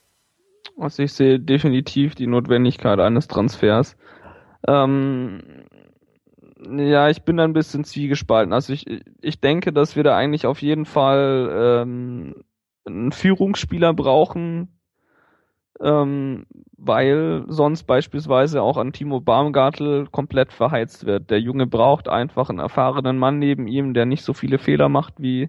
Also ich sehe definitiv die Notwendigkeit eines Transfers. Ähm, Ja, ich bin da ein bisschen zwiegespalten. Also ich, ich denke, dass wir da eigentlich auf jeden Fall ähm, einen Führungsspieler brauchen, ähm, weil sonst beispielsweise auch an Timo Baumgartel komplett verheizt wird. Der Junge braucht einfach einen erfahrenen Mann neben ihm, der nicht so viele Fehler macht wie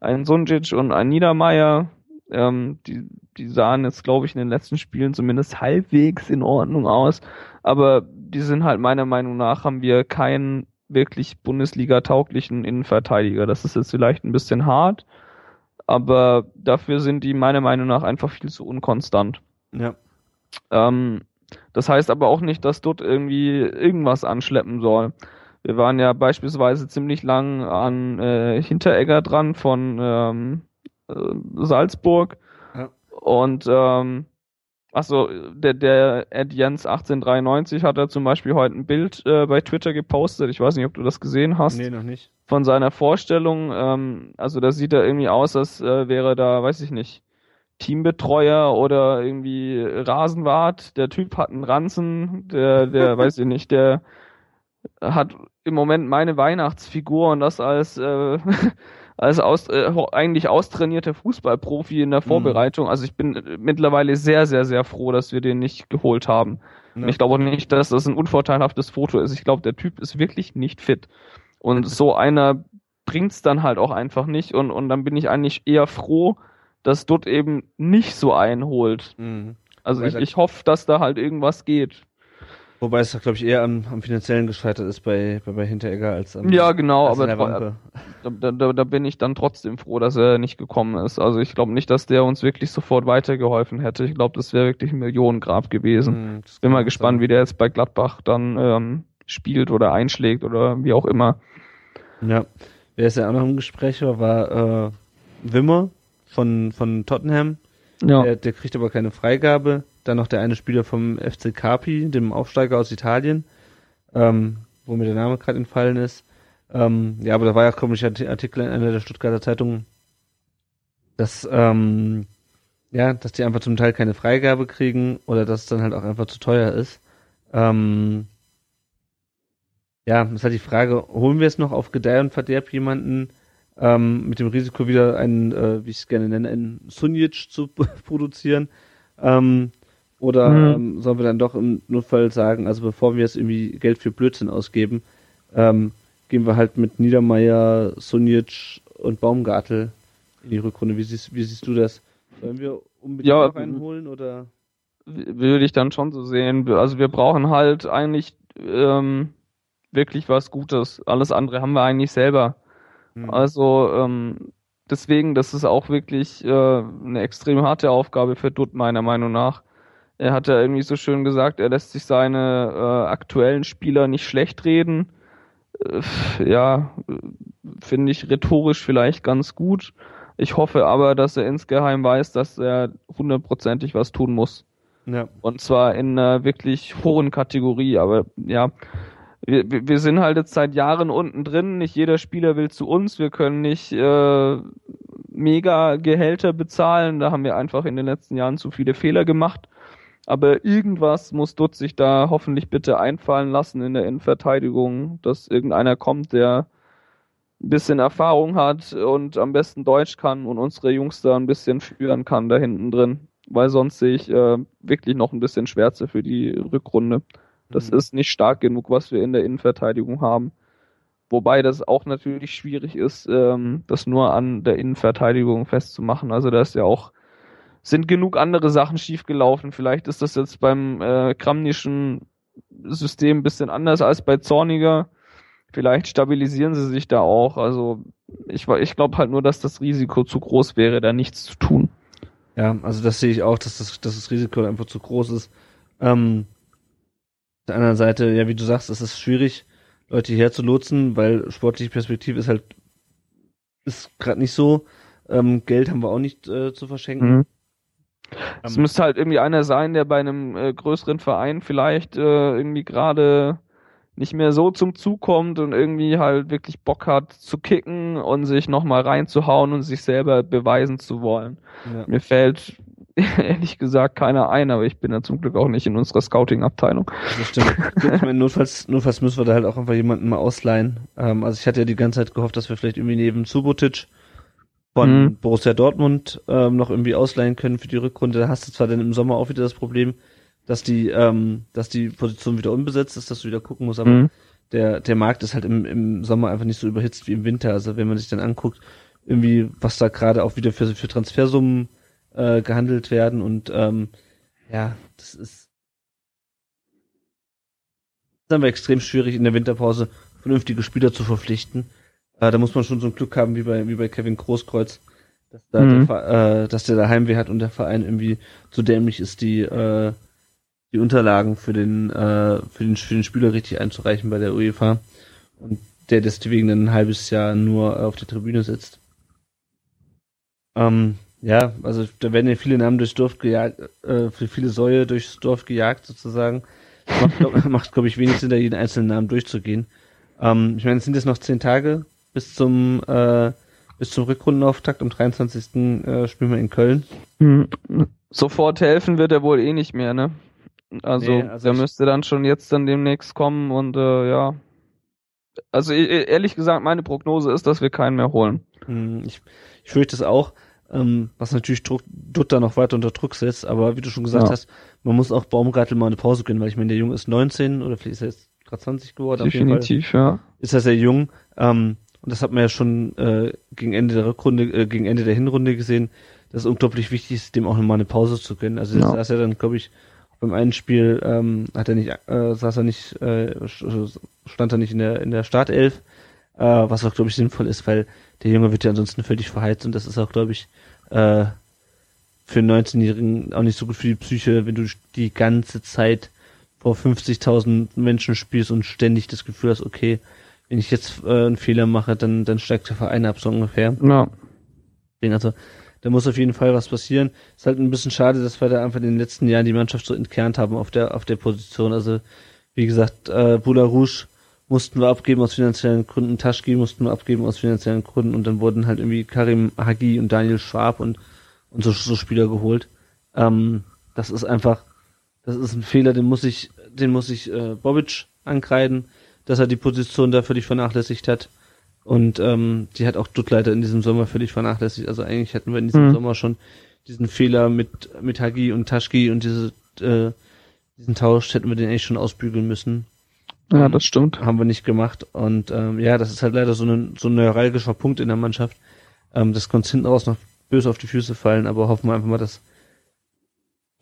ein Sunjic und ein Niedermeyer. Ähm, die, die sahen jetzt, glaube ich, in den letzten Spielen zumindest halbwegs in Ordnung aus. Aber die sind halt meiner Meinung nach, haben wir keinen wirklich Bundesliga-tauglichen Innenverteidiger. Das ist jetzt vielleicht ein bisschen hart, aber dafür sind die meiner Meinung nach einfach viel zu unkonstant. Ja. Ähm, das heißt aber auch nicht, dass dort irgendwie irgendwas anschleppen soll. Wir waren ja beispielsweise ziemlich lang an äh, Hinteregger dran von ähm, äh, Salzburg. Ja. Und ähm, achso, der, der Ed Jens 1893 hat er zum Beispiel heute ein Bild äh, bei Twitter gepostet. Ich weiß nicht, ob du das gesehen hast. Nee, noch nicht. Von seiner Vorstellung. Ähm, also da sieht er irgendwie aus, als äh, wäre da, weiß ich nicht, Teambetreuer oder irgendwie Rasenwart. Der Typ hat einen Ranzen, der, der, [LAUGHS] weiß ich nicht, der hat im Moment meine Weihnachtsfigur und das als äh, [LAUGHS] als aus, äh, eigentlich austrainierter Fußballprofi in der Vorbereitung. Also ich bin äh, mittlerweile sehr, sehr, sehr froh, dass wir den nicht geholt haben. Ja. Und ich glaube auch nicht, dass das ein unvorteilhaftes Foto ist. Ich glaube, der Typ ist wirklich nicht fit. Und [LAUGHS] so einer bringt's dann halt auch einfach nicht. Und, und dann bin ich eigentlich eher froh, dass dort eben nicht so einholt. Mhm. Also Weil ich, ich hoffe, dass da halt irgendwas geht. Wobei es, glaube ich, eher am, am finanziellen gescheitert ist bei, bei, bei Hinteregger als am Ja, genau, aber da, da, da bin ich dann trotzdem froh, dass er nicht gekommen ist. Also ich glaube nicht, dass der uns wirklich sofort weitergeholfen hätte. Ich glaube, das wäre wirklich ein Millionengrab gewesen. Das Bin mal gespannt, sein. wie der jetzt bei Gladbach dann ähm, spielt oder einschlägt oder wie auch immer. Ja. Wer ist ja auch noch im Gespräch war, war äh, Wimmer von, von Tottenham. Ja. Der, der kriegt aber keine Freigabe. Dann noch der eine Spieler vom FC Carpi, dem Aufsteiger aus Italien, ähm, wo mir der Name gerade entfallen ist. Ähm, ja, aber da war ja komischer Artikel in einer der Stuttgarter Zeitungen, dass ähm, ja, dass die einfach zum Teil keine Freigabe kriegen oder dass es dann halt auch einfach zu teuer ist. Ähm, ja, das ist halt die Frage, holen wir es noch auf Gedeih und Verderb jemanden ähm, mit dem Risiko wieder einen, äh, wie ich es gerne nenne, einen Sunjic zu [LAUGHS] produzieren? Ähm, oder Mhm. ähm, sollen wir dann doch im Notfall sagen, also bevor wir jetzt irgendwie Geld für Blödsinn ausgeben, ähm, gehen wir halt mit Niedermeyer, Sunjic und Baumgartel in die Rückrunde. Wie siehst, wie siehst du das? Sollen wir unbedingt Ja, noch einen holen oder? Würde ich dann schon so sehen. Also wir brauchen halt eigentlich ähm, wirklich was Gutes. Alles andere haben wir eigentlich selber. Hm. Also ähm, deswegen, das ist auch wirklich äh, eine extrem harte Aufgabe für Dutt, meiner Meinung nach. Er hat ja irgendwie so schön gesagt, er lässt sich seine äh, aktuellen Spieler nicht schlecht reden. Äh, ja, finde ich rhetorisch vielleicht ganz gut. Ich hoffe aber, dass er insgeheim weiß, dass er hundertprozentig was tun muss. Ja. Und zwar in einer wirklich hohen Kategorie. Aber ja, wir, wir wir sind halt jetzt seit Jahren unten drin. Nicht jeder Spieler will zu uns. Wir können nicht äh, mega Gehälter bezahlen. Da haben wir einfach in den letzten Jahren zu viele Fehler gemacht. Aber irgendwas muss Dutz sich da hoffentlich bitte einfallen lassen in der Innenverteidigung, dass irgendeiner kommt, der ein bisschen Erfahrung hat und am besten Deutsch kann und unsere Jungs da ein bisschen führen kann da hinten drin. Weil sonst sehe ich äh, wirklich noch ein bisschen Schwärze für die Rückrunde. Das Mhm. ist nicht stark genug, was wir in der Innenverteidigung haben. Wobei das auch natürlich schwierig ist, ähm, das nur an der Innenverteidigung festzumachen. Also da ist ja auch, sind genug andere Sachen schiefgelaufen. Vielleicht ist das jetzt beim äh, Kramnischen System ein bisschen anders als bei Zorniger. Vielleicht stabilisieren sie sich da auch. Also ich, ich glaube halt nur, dass das Risiko zu groß wäre, da nichts zu tun. Ja, also das sehe ich auch, dass das, dass das Risiko einfach zu groß ist. Ähm, auf der anderen Seite, ja, wie du sagst, es ist schwierig, Leute hierher zu lotsen, weil sportliche Perspektive ist halt, ist gerade nicht so. Ähm, Geld haben wir auch nicht äh, zu verschenken. Mhm. Es Ähm, müsste halt irgendwie einer sein, der bei einem äh, größeren Verein vielleicht äh, irgendwie gerade nicht mehr so zum Zug kommt und irgendwie halt wirklich Bock hat zu kicken und sich nochmal reinzuhauen und sich selber beweisen zu wollen. ja. Mir fällt [LAUGHS] ehrlich gesagt keiner ein, aber ich bin ja zum Glück auch nicht in unserer Scouting-Abteilung. Das stimmt. ich meine, notfalls, notfalls müssen wir da halt auch einfach jemanden mal ausleihen. Ähm, also ich hatte ja die ganze Zeit gehofft, dass wir vielleicht irgendwie neben Subotic von mhm. Borussia Dortmund ähm, noch irgendwie ausleihen können für die Rückrunde. Da hast du zwar dann im Sommer auch wieder das Problem, dass die, ähm, dass die Position wieder unbesetzt ist, dass du wieder gucken musst, aber mhm. der, der Markt ist halt im, im Sommer einfach nicht so überhitzt wie im Winter. Also wenn man sich dann anguckt, irgendwie, was da gerade auch wieder für, für Transfersummen äh, gehandelt werden und ähm, ja, das ist dann war extrem schwierig in der Winterpause vernünftige Spieler zu verpflichten. Äh, da muss man schon so ein Glück haben wie bei wie bei Kevin Großkreuz, dass, da mhm. der, äh, dass der da Heimweh hat und der Verein irgendwie zu dämlich ist, die äh, die Unterlagen für den äh, für den für den Spieler richtig einzureichen bei der UEFA und der deswegen dann ein halbes Jahr nur auf der Tribüne sitzt. Ähm, ja, also da werden ja viele Namen durchs Dorf gejagt, äh, für viele Säue durchs Dorf gejagt sozusagen. Macht, glaube [LAUGHS] glaub ich, wenig Sinn, da jeden einzelnen Namen durchzugehen. Ähm, ich meine, es sind jetzt noch zehn Tage bis zum äh, bis zum Rückrundenauftakt. Am 23. Äh, spielen wir in Köln. Hm. Sofort helfen wird er wohl eh nicht mehr, ne? Also, nee, also der müsste dann schon jetzt dann demnächst kommen und äh, ja. Also e-, e-, ehrlich gesagt, meine Prognose ist, dass wir keinen mehr holen. Hm, ich, ich fürchte es auch ähm, was natürlich Druck, Dutter noch weiter unter Druck setzt, aber wie du schon gesagt ja. hast, man muss auch Baumgartel mal eine Pause gönnen, weil ich meine, der Junge ist 19 oder vielleicht ist er jetzt gerade 20 geworden. Definitiv, ja. Ist er sehr jung. Ähm, und das hat man ja schon äh, gegen Ende der Rückrunde, äh, gegen Ende der Hinrunde gesehen, dass es unglaublich wichtig ist, dem auch nochmal eine Pause zu gönnen. Also das ja. saß er dann, glaube ich, beim einen Spiel ähm, hat er nicht, äh, saß er nicht, äh, stand er nicht in der in der Startelf, äh, was auch glaube ich sinnvoll ist, weil der Junge wird ja ansonsten völlig verheizt und das ist auch glaube ich äh, für einen 19-Jährigen auch nicht so gut für die Psyche, wenn du die ganze Zeit vor 50.000 Menschen spielst und ständig das Gefühl hast, okay, wenn ich jetzt äh, einen Fehler mache, dann, dann steigt der Verein ab, so ungefähr. Ja. Also, da muss auf jeden Fall was passieren. Ist halt ein bisschen schade, dass wir da einfach in den letzten Jahren die Mannschaft so entkernt haben auf der, auf der Position. Also, wie gesagt, äh, Bula Rouge mussten wir abgeben aus finanziellen Gründen, Taschki mussten wir abgeben aus finanziellen Gründen und dann wurden halt irgendwie Karim Hagi und Daniel Schwab und, und so, so Spieler geholt. Ähm, das ist einfach, das ist ein Fehler, den muss ich, den muss ich äh, Bobic ankreiden, dass er die Position da völlig vernachlässigt hat. Und ähm, die hat auch Duttleiter in diesem Sommer völlig vernachlässigt. Also eigentlich hätten wir in diesem mhm. Sommer schon diesen Fehler mit, mit Hagi und Taschki und diese, äh, diesen Tausch hätten wir den eigentlich schon ausbügeln müssen. Ja, das stimmt. Haben wir nicht gemacht. Und ähm, ja, das ist halt leider so ein, so ein neuralgischer Punkt in der Mannschaft. Ähm, das konnte hinten raus noch böse auf die Füße fallen, aber hoffen wir einfach mal, dass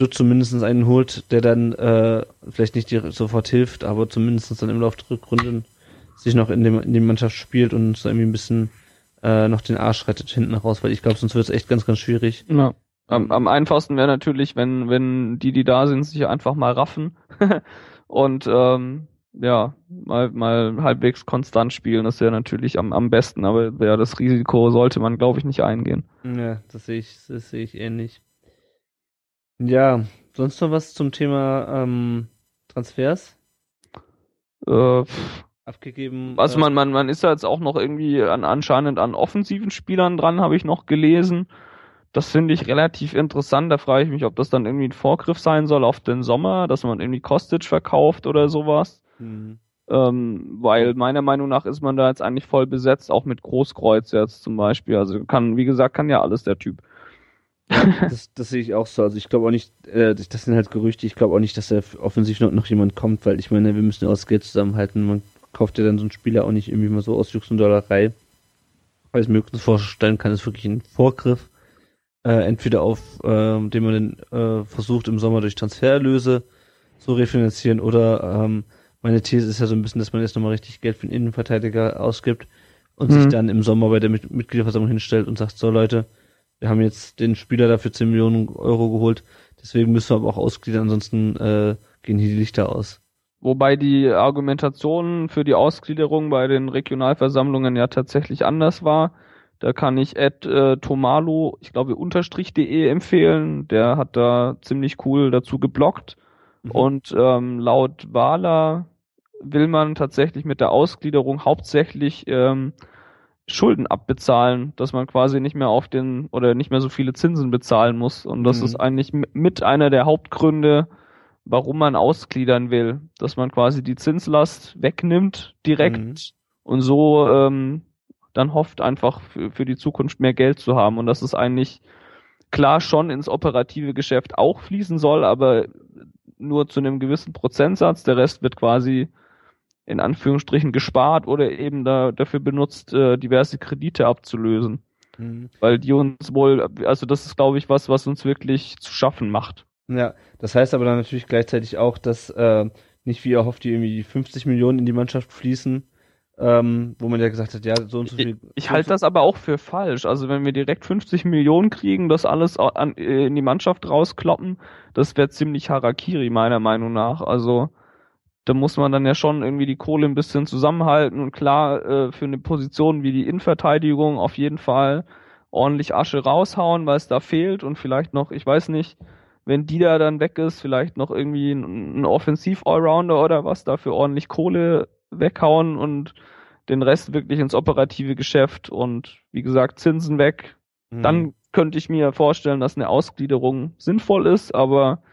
du zumindest einen holt, der dann äh, vielleicht nicht dir sofort hilft, aber zumindest dann im Laufe der Rückrunden sich noch in, dem, in die Mannschaft spielt und so irgendwie ein bisschen äh, noch den Arsch rettet hinten raus, weil ich glaube, sonst wird es echt ganz, ganz schwierig. Ja. Am, am einfachsten wäre natürlich, wenn, wenn die, die da sind, sich einfach mal raffen [LAUGHS] und ähm, ja, mal, mal halbwegs konstant spielen, das wäre natürlich am, am besten, aber ja, das Risiko sollte man, glaube ich, nicht eingehen. Ja, das sehe ich, das sehe ich ähnlich. Ja, sonst noch was zum Thema ähm, Transfers? Äh, Abgegeben. Also man, man, man ist da jetzt auch noch irgendwie an, anscheinend an offensiven Spielern dran, habe ich noch gelesen. Das finde ich relativ interessant. Da frage ich mich, ob das dann irgendwie ein Vorgriff sein soll auf den Sommer, dass man irgendwie Kostic verkauft oder sowas. Mhm. Ähm, weil meiner Meinung nach ist man da jetzt eigentlich voll besetzt, auch mit Großkreuz jetzt zum Beispiel. Also kann, wie gesagt, kann ja alles der Typ. Das, das sehe ich auch so. Also ich glaube auch nicht, äh, das sind halt Gerüchte, ich glaube auch nicht, dass da offensiv noch, noch jemand kommt, weil ich meine, wir müssen ja auch das Geld zusammenhalten. Man kauft ja dann so einen Spieler auch nicht irgendwie mal so aus Jux und Dollerei. Weil ich mir vorstellen kann, ist wirklich ein Vorgriff. Äh, entweder auf, äh, den man dann äh, versucht im Sommer durch Transfererlöse zu refinanzieren oder ähm, meine These ist ja so ein bisschen, dass man jetzt nochmal richtig Geld für den Innenverteidiger ausgibt und mhm. sich dann im Sommer bei der Mitgliederversammlung hinstellt und sagt, so Leute, wir haben jetzt den Spieler dafür 10 Millionen Euro geholt, deswegen müssen wir aber auch ausgliedern, ansonsten äh, gehen hier die Lichter aus. Wobei die Argumentation für die Ausgliederung bei den Regionalversammlungen ja tatsächlich anders war. Da kann ich Ed äh, Tomalo, ich glaube unterstrich.de empfehlen. Der hat da ziemlich cool dazu geblockt. Mhm. Und ähm, laut Wahler will man tatsächlich mit der Ausgliederung hauptsächlich ähm, Schulden abbezahlen, dass man quasi nicht mehr auf den oder nicht mehr so viele Zinsen bezahlen muss. Und das Mhm. ist eigentlich mit einer der Hauptgründe, warum man ausgliedern will, dass man quasi die Zinslast wegnimmt direkt Mhm. und so ähm, dann hofft einfach für, für die Zukunft mehr Geld zu haben und dass es eigentlich klar schon ins operative Geschäft auch fließen soll, aber nur zu einem gewissen Prozentsatz. Der Rest wird quasi in Anführungsstrichen gespart oder eben da, dafür benutzt, äh, diverse Kredite abzulösen. Mhm. Weil die uns wohl, also das ist glaube ich was, was uns wirklich zu schaffen macht. Ja, das heißt aber dann natürlich gleichzeitig auch, dass äh, nicht wie erhofft, die irgendwie 50 Millionen in die Mannschaft fließen, ähm, wo man ja gesagt hat, ja, so und so Ich, viel. ich so halte das aber auch für falsch. Also wenn wir direkt 50 Millionen kriegen, das alles an, äh, in die Mannschaft rauskloppen, das wäre ziemlich Harakiri meiner Meinung nach. Also da muss man dann ja schon irgendwie die Kohle ein bisschen zusammenhalten und klar äh, für eine Position wie die Innenverteidigung auf jeden Fall ordentlich Asche raushauen, weil es da fehlt und vielleicht noch, ich weiß nicht, wenn die da dann weg ist, vielleicht noch irgendwie ein, ein Offensiv-Allrounder oder was, dafür ordentlich Kohle weghauen und den Rest wirklich ins operative Geschäft und wie gesagt Zinsen weg. Mhm. Dann könnte ich mir vorstellen, dass eine Ausgliederung sinnvoll ist, aber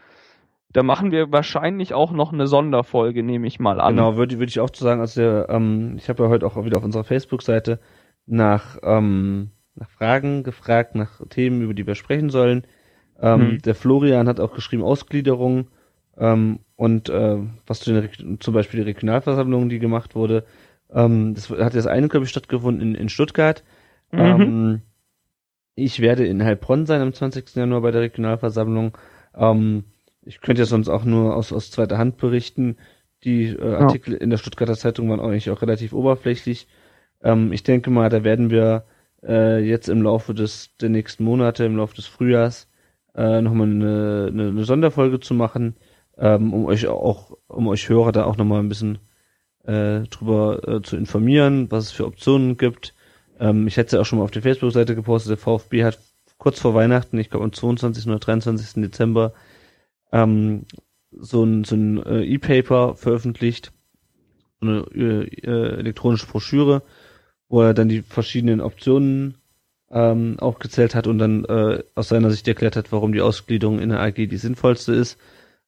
da machen wir wahrscheinlich auch noch eine Sonderfolge, nehme ich mal an. Genau, würde würde ich auch zu sagen, also ähm, ich habe ja heute auch wieder auf unserer Facebook-Seite nach, ähm, nach Fragen gefragt, nach Themen, über die wir sprechen sollen. Ähm, Hm. Der Florian hat auch geschrieben Ausgliederung ähm, und äh, was zu den zum Beispiel die Regionalversammlung, die gemacht wurde. Ähm, das hat jetzt eine, glaube ich, stattgefunden in, in Stuttgart. Mhm. Ähm, ich werde in Heilbronn sein am 20. Januar bei der Regionalversammlung. Ähm, ich könnte ja sonst auch nur aus, aus zweiter Hand berichten. Die äh, Artikel in der Stuttgarter Zeitung waren eigentlich auch relativ oberflächlich. Ähm, ich denke mal, da werden wir äh, jetzt im Laufe des der nächsten Monate, im Laufe des Frühjahrs, äh, nochmal eine, eine, eine Sonderfolge zu machen, ähm, um euch auch, um euch Hörer da auch nochmal ein bisschen äh, drüber äh, zu informieren, was es für Optionen gibt. Ähm, ich hätte es ja auch schon mal auf der Facebook-Seite gepostet, der VfB hat kurz vor Weihnachten, ich glaube am 22. oder 23. Dezember, ähm, so ein, so ein äh, E-Paper veröffentlicht, eine äh, äh, elektronische Broschüre, wo er dann die verschiedenen Optionen ähm, aufgezählt hat und dann äh, aus seiner Sicht erklärt hat, warum die Ausgliederung in der AG die sinnvollste ist.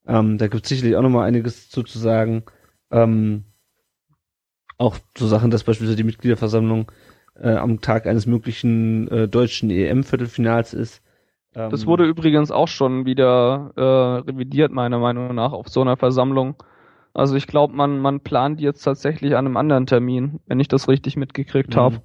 Ähm, da gibt es sicherlich auch nochmal einiges zu, zu sagen. Ähm, auch so Sachen, dass beispielsweise die Mitgliederversammlung äh, am Tag eines möglichen äh, deutschen EM-Viertelfinals ist. Ähm, Das wurde übrigens auch schon wieder äh, revidiert, meiner Meinung nach, auf so einer Versammlung. Also ich glaube, man, man plant jetzt tatsächlich an einem anderen Termin, wenn ich das richtig mitgekriegt Mhm. habe.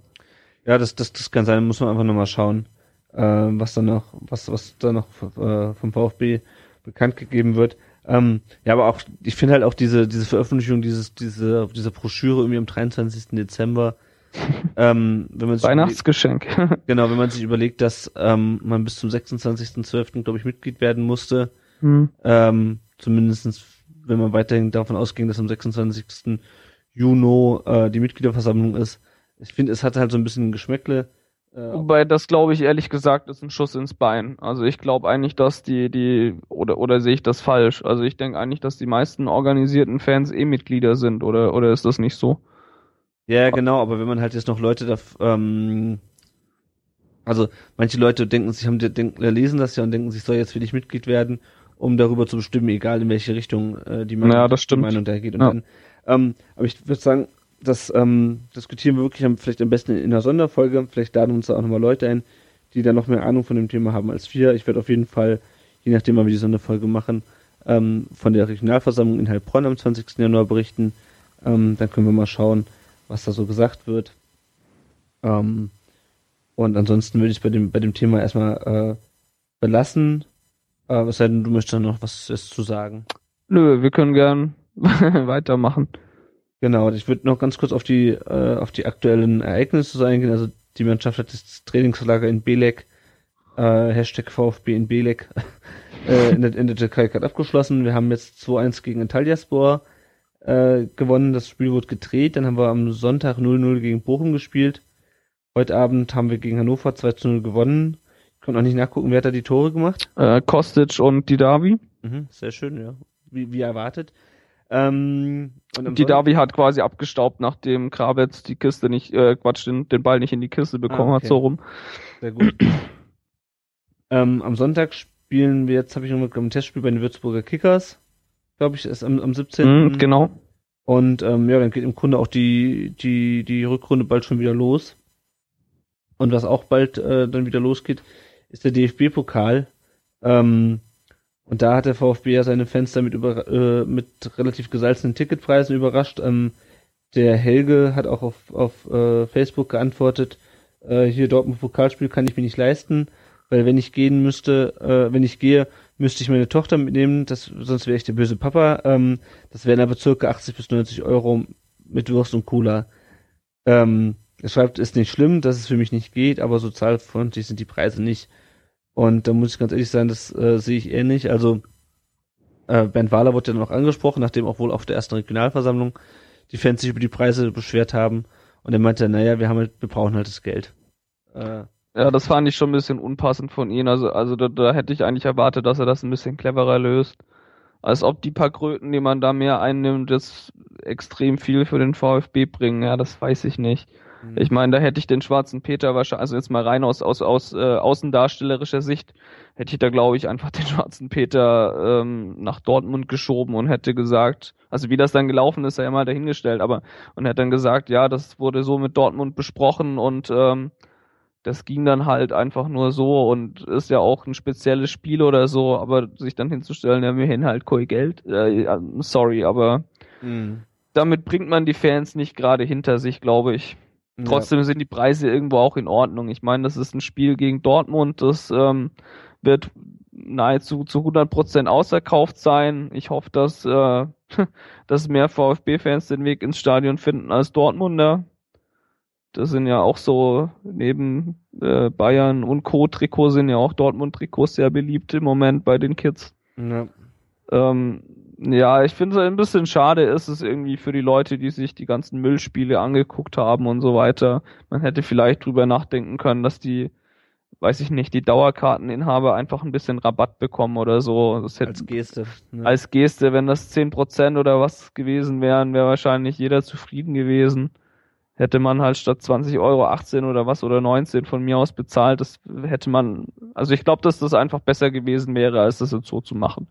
Ja, das, das, das kann sein, muss man einfach nochmal schauen, äh, was dann noch, was, was da noch äh, vom VfB bekannt gegeben wird. Ähm, ja, aber auch, ich finde halt auch diese, diese Veröffentlichung, dieses, diese, diese Broschüre irgendwie am 23. Dezember, [LAUGHS] ähm, wenn man Weihnachtsgeschenk. [LAUGHS] genau, wenn man sich überlegt, dass ähm, man bis zum 26.12. glaube ich Mitglied werden musste, hm. ähm, zumindestens wenn man weiterhin davon ausging, dass am 26. Juni äh, die Mitgliederversammlung ist. Ich finde, es hat halt so ein bisschen ein Geschmäckle. Äh, Wobei das glaube ich ehrlich gesagt ist ein Schuss ins Bein. Also ich glaube eigentlich, dass die die oder oder sehe ich das falsch? Also ich denke eigentlich, dass die meisten organisierten Fans eh Mitglieder sind oder oder ist das nicht so? Ja, genau, aber wenn man halt jetzt noch Leute da, ähm, also manche Leute denken sich, haben denken, äh, lesen das ja und denken sich, soll jetzt will ich Mitglied werden, um darüber zu bestimmen, egal in welche Richtung äh, die Meinung, Ja, das stimmt. die Meinung da geht. Und Ja. dann, ähm, aber ich würde sagen, das ähm, diskutieren wir wirklich am, vielleicht am besten in einer Sonderfolge. Vielleicht laden uns da auch nochmal Leute ein, die da noch mehr Ahnung von dem Thema haben als wir. Ich werde auf jeden Fall, je nachdem, wann wir die Sonderfolge machen, ähm, von der Regionalversammlung in Heilbronn am 20. Januar berichten. Ähm, dann können wir mal schauen, was da so gesagt wird. Ähm, und ansonsten würde ich bei dem, bei dem Thema erstmal äh, belassen. Äh, es sei denn, du möchtest da noch was zu sagen. Nö, wir können gern [LAUGHS] weitermachen. Genau, ich würde noch ganz kurz auf die, äh, auf die aktuellen Ereignisse eingehen. Also die Mannschaft hat das Trainingslager in Belek, äh, Hashtag VfB in Belek, [LAUGHS] äh, in, der, in der Türkei gerade abgeschlossen. Wir haben jetzt 2-1 gegen Antalyaspor äh, gewonnen. Das Spiel wurde gedreht. Dann haben wir am Sonntag 0-0 gegen Bochum gespielt. Heute Abend haben wir gegen Hannover 2-0 gewonnen. Ich konnte auch nicht nachgucken, wer hat da die Tore gemacht. Äh, Kostic und Didavi. Mhm, sehr schön, ja. Wie, wie erwartet. Ähm, und am Die Sonntag- Davi hat quasi abgestaubt, nachdem Krawitz die Kiste nicht, äh, Quatsch, den, den Ball nicht in die Kiste bekommen Ah, hat, okay. so rum. Sehr gut. ähm, am Sonntag spielen wir jetzt, habe ich noch ein Testspiel bei den Würzburger Kickers. Glaube ich, ist am, am 17. Mhm, genau. Und ähm, ja, dann geht im Grunde auch die, die, die Rückrunde bald schon wieder los. Und was auch bald äh, dann wieder losgeht, ist der DFB-Pokal. Ähm, und da hat der VfB ja seine Fans damit über, äh, mit relativ gesalzenen Ticketpreisen überrascht. Ähm, der Helge hat auch auf, auf äh, Facebook geantwortet, äh, hier Dortmund Pokalspiel kann ich mir nicht leisten, weil wenn ich gehen müsste, äh, wenn ich gehe, müsste ich meine Tochter mitnehmen, das, sonst wäre ich der böse Papa. Ähm, das wären aber circa 80 bis 90 Euro mit Wurst und Cola. Ähm, er schreibt, ist nicht schlimm, dass es für mich nicht geht, aber so zahlfreundlich sind die Preise nicht. Und da muss ich ganz ehrlich sein, das äh, sehe ich ähnlich. Also äh, Bernd Wahler wurde ja noch angesprochen, nachdem auch wohl auf der ersten Regionalversammlung die Fans sich über die Preise beschwert haben. Und er meinte, naja, wir haben halt, wir brauchen halt das Geld. Äh, Ja, das fand ich schon ein bisschen unpassend von ihm. Also, also da, da hätte ich eigentlich erwartet, dass er das ein bisschen cleverer löst. Als ob die paar Kröten, die man da mehr einnimmt, das extrem viel für den VfB bringen. Ja, das weiß ich nicht. Ich meine, da hätte ich den schwarzen Peter wahrscheinlich, also jetzt mal rein aus, aus, aus äh, außendarstellerischer Sicht, hätte ich da, glaube ich, einfach [LAUGHS] den schwarzen Peter ähm, nach Dortmund geschoben und hätte gesagt, also wie das dann gelaufen ist, sei ja mal dahingestellt, aber und hätte dann gesagt, ja, das wurde so mit Dortmund besprochen und ähm, das ging dann halt einfach nur so und ist ja auch ein spezielles Spiel oder so, aber sich dann hinzustellen, ja, wir hin halt kein Geld, äh, ja, sorry, aber mh. damit bringt man die Fans nicht gerade hinter sich, glaube ich. Trotzdem sind die Preise irgendwo auch in Ordnung. Ich meine, das ist ein Spiel gegen Dortmund, das ähm, wird nahezu zu 100% ausverkauft sein. Ich hoffe, dass, äh, [LAUGHS] dass mehr VfB-Fans den Weg ins Stadion finden als Dortmunder. Das sind ja auch so, neben äh, Bayern und Co-Trikot sind ja auch Dortmund-Trikots sehr beliebt im Moment bei den Kids. Ja. Ähm, ja, ich finde es ein bisschen schade ist es irgendwie für die Leute, die sich die ganzen Müllspiele angeguckt haben und so weiter. Man hätte vielleicht drüber nachdenken können, dass die, weiß ich nicht, die Dauerkarteninhaber einfach ein bisschen Rabatt bekommen oder so. Das hätte, Als Geste. Ne? als Geste, wenn das 10% oder was gewesen wären, wäre wahrscheinlich jeder zufrieden gewesen. Hätte man halt statt 20 Euro 18 oder was oder 19 von mir aus bezahlt, das hätte man, also ich glaube, dass das einfach besser gewesen wäre, als das jetzt so zu machen.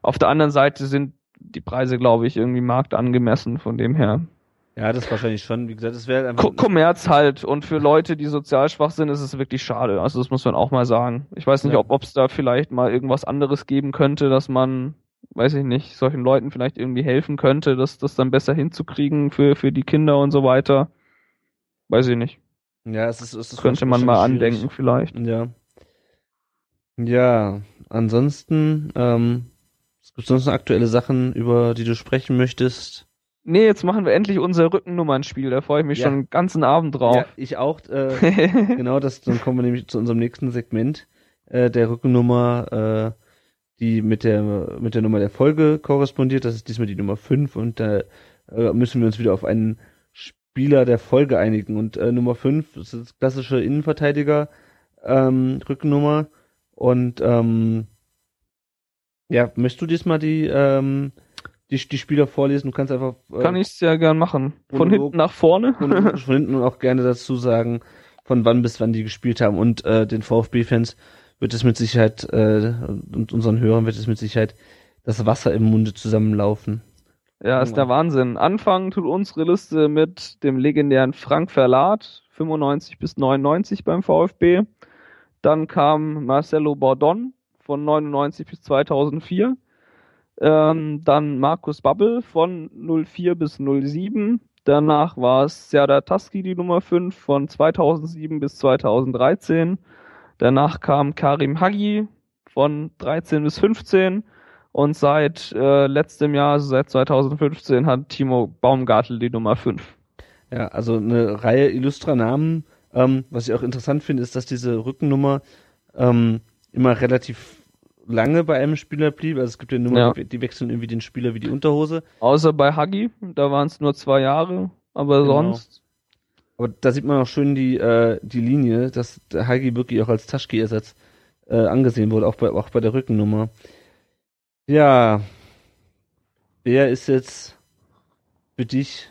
Auf der anderen Seite sind die Preise, glaube ich, irgendwie marktangemessen, von dem her. ja, das wahrscheinlich schon. Wie gesagt, das wäre einfach. Ko Kommerz halt und für Leute, die sozial schwach sind, ist es wirklich schade. Also das muss man auch mal sagen. Ich weiß nicht, Ja. ob es da vielleicht mal irgendwas anderes geben könnte, dass man, weiß ich nicht, solchen Leuten vielleicht irgendwie helfen könnte, das, das dann besser hinzukriegen für, für die Kinder und so weiter. Weiß ich nicht. ja, es ist, es ist Könnte man mal schwierig. andenken vielleicht. Ja. Ja, ansonsten, ähm, es gibt sonst noch aktuelle Sachen, über die du sprechen möchtest. Nee, jetzt machen wir endlich unser Rückennummernspiel. Da freue ich mich Ja. schon den ganzen Abend drauf. Ja, ich auch. Äh, [LAUGHS] genau, das, dann kommen wir nämlich zu unserem nächsten Segment äh, der Rückennummer, äh, die mit der mit der Nummer der Folge korrespondiert. Das ist diesmal die Nummer 5 und da äh, müssen wir uns wieder auf einen Spieler der Folge einigen. Und äh, Nummer 5 ist das klassische Innenverteidiger ähm, Rückennummer. Und ähm, ja, möchtest du diesmal die, ähm, die, die Spieler vorlesen? Du kannst einfach äh, Kann ich sehr gern machen. Von Monolog. hinten nach vorne. und von hinten auch gerne dazu sagen, von wann bis wann die gespielt haben. Und äh, den VfB-Fans wird es mit Sicherheit, äh, und unseren Hörern wird es mit Sicherheit das Wasser im Munde zusammenlaufen. Ja, ist der Wahnsinn. Anfangen tut unsere Liste mit dem legendären Frank Verlat, 95 bis 99 beim VfB. Dann kam Marcelo Bordon von 99 bis 2004. Ähm, dann Markus Babbel von 04 bis 07. Danach war es Serdar Taski, die Nummer 5, von 2007 bis 2013. Danach kam Karim Hagi von 13 bis 15. Und seit äh, letztem Jahr, also seit 2015, hat Timo Baumgartel die Nummer 5. Ja, also eine Reihe illustrer Namen. Ähm, was ich auch interessant finde, ist, dass diese Rückennummer ähm, immer relativ lange bei einem Spieler blieb. Also es gibt ja Nummer, Ja. die, die wechseln irgendwie den Spieler wie die Unterhose. Außer bei Hagi, da waren es nur zwei Jahre, aber Genau. sonst. Aber da sieht man auch schön die, äh, die Linie, dass der Hagi wirklich auch als Taschki-Ersatz äh, angesehen wurde, auch bei, auch bei der Rückennummer. Ja. wer ist jetzt für dich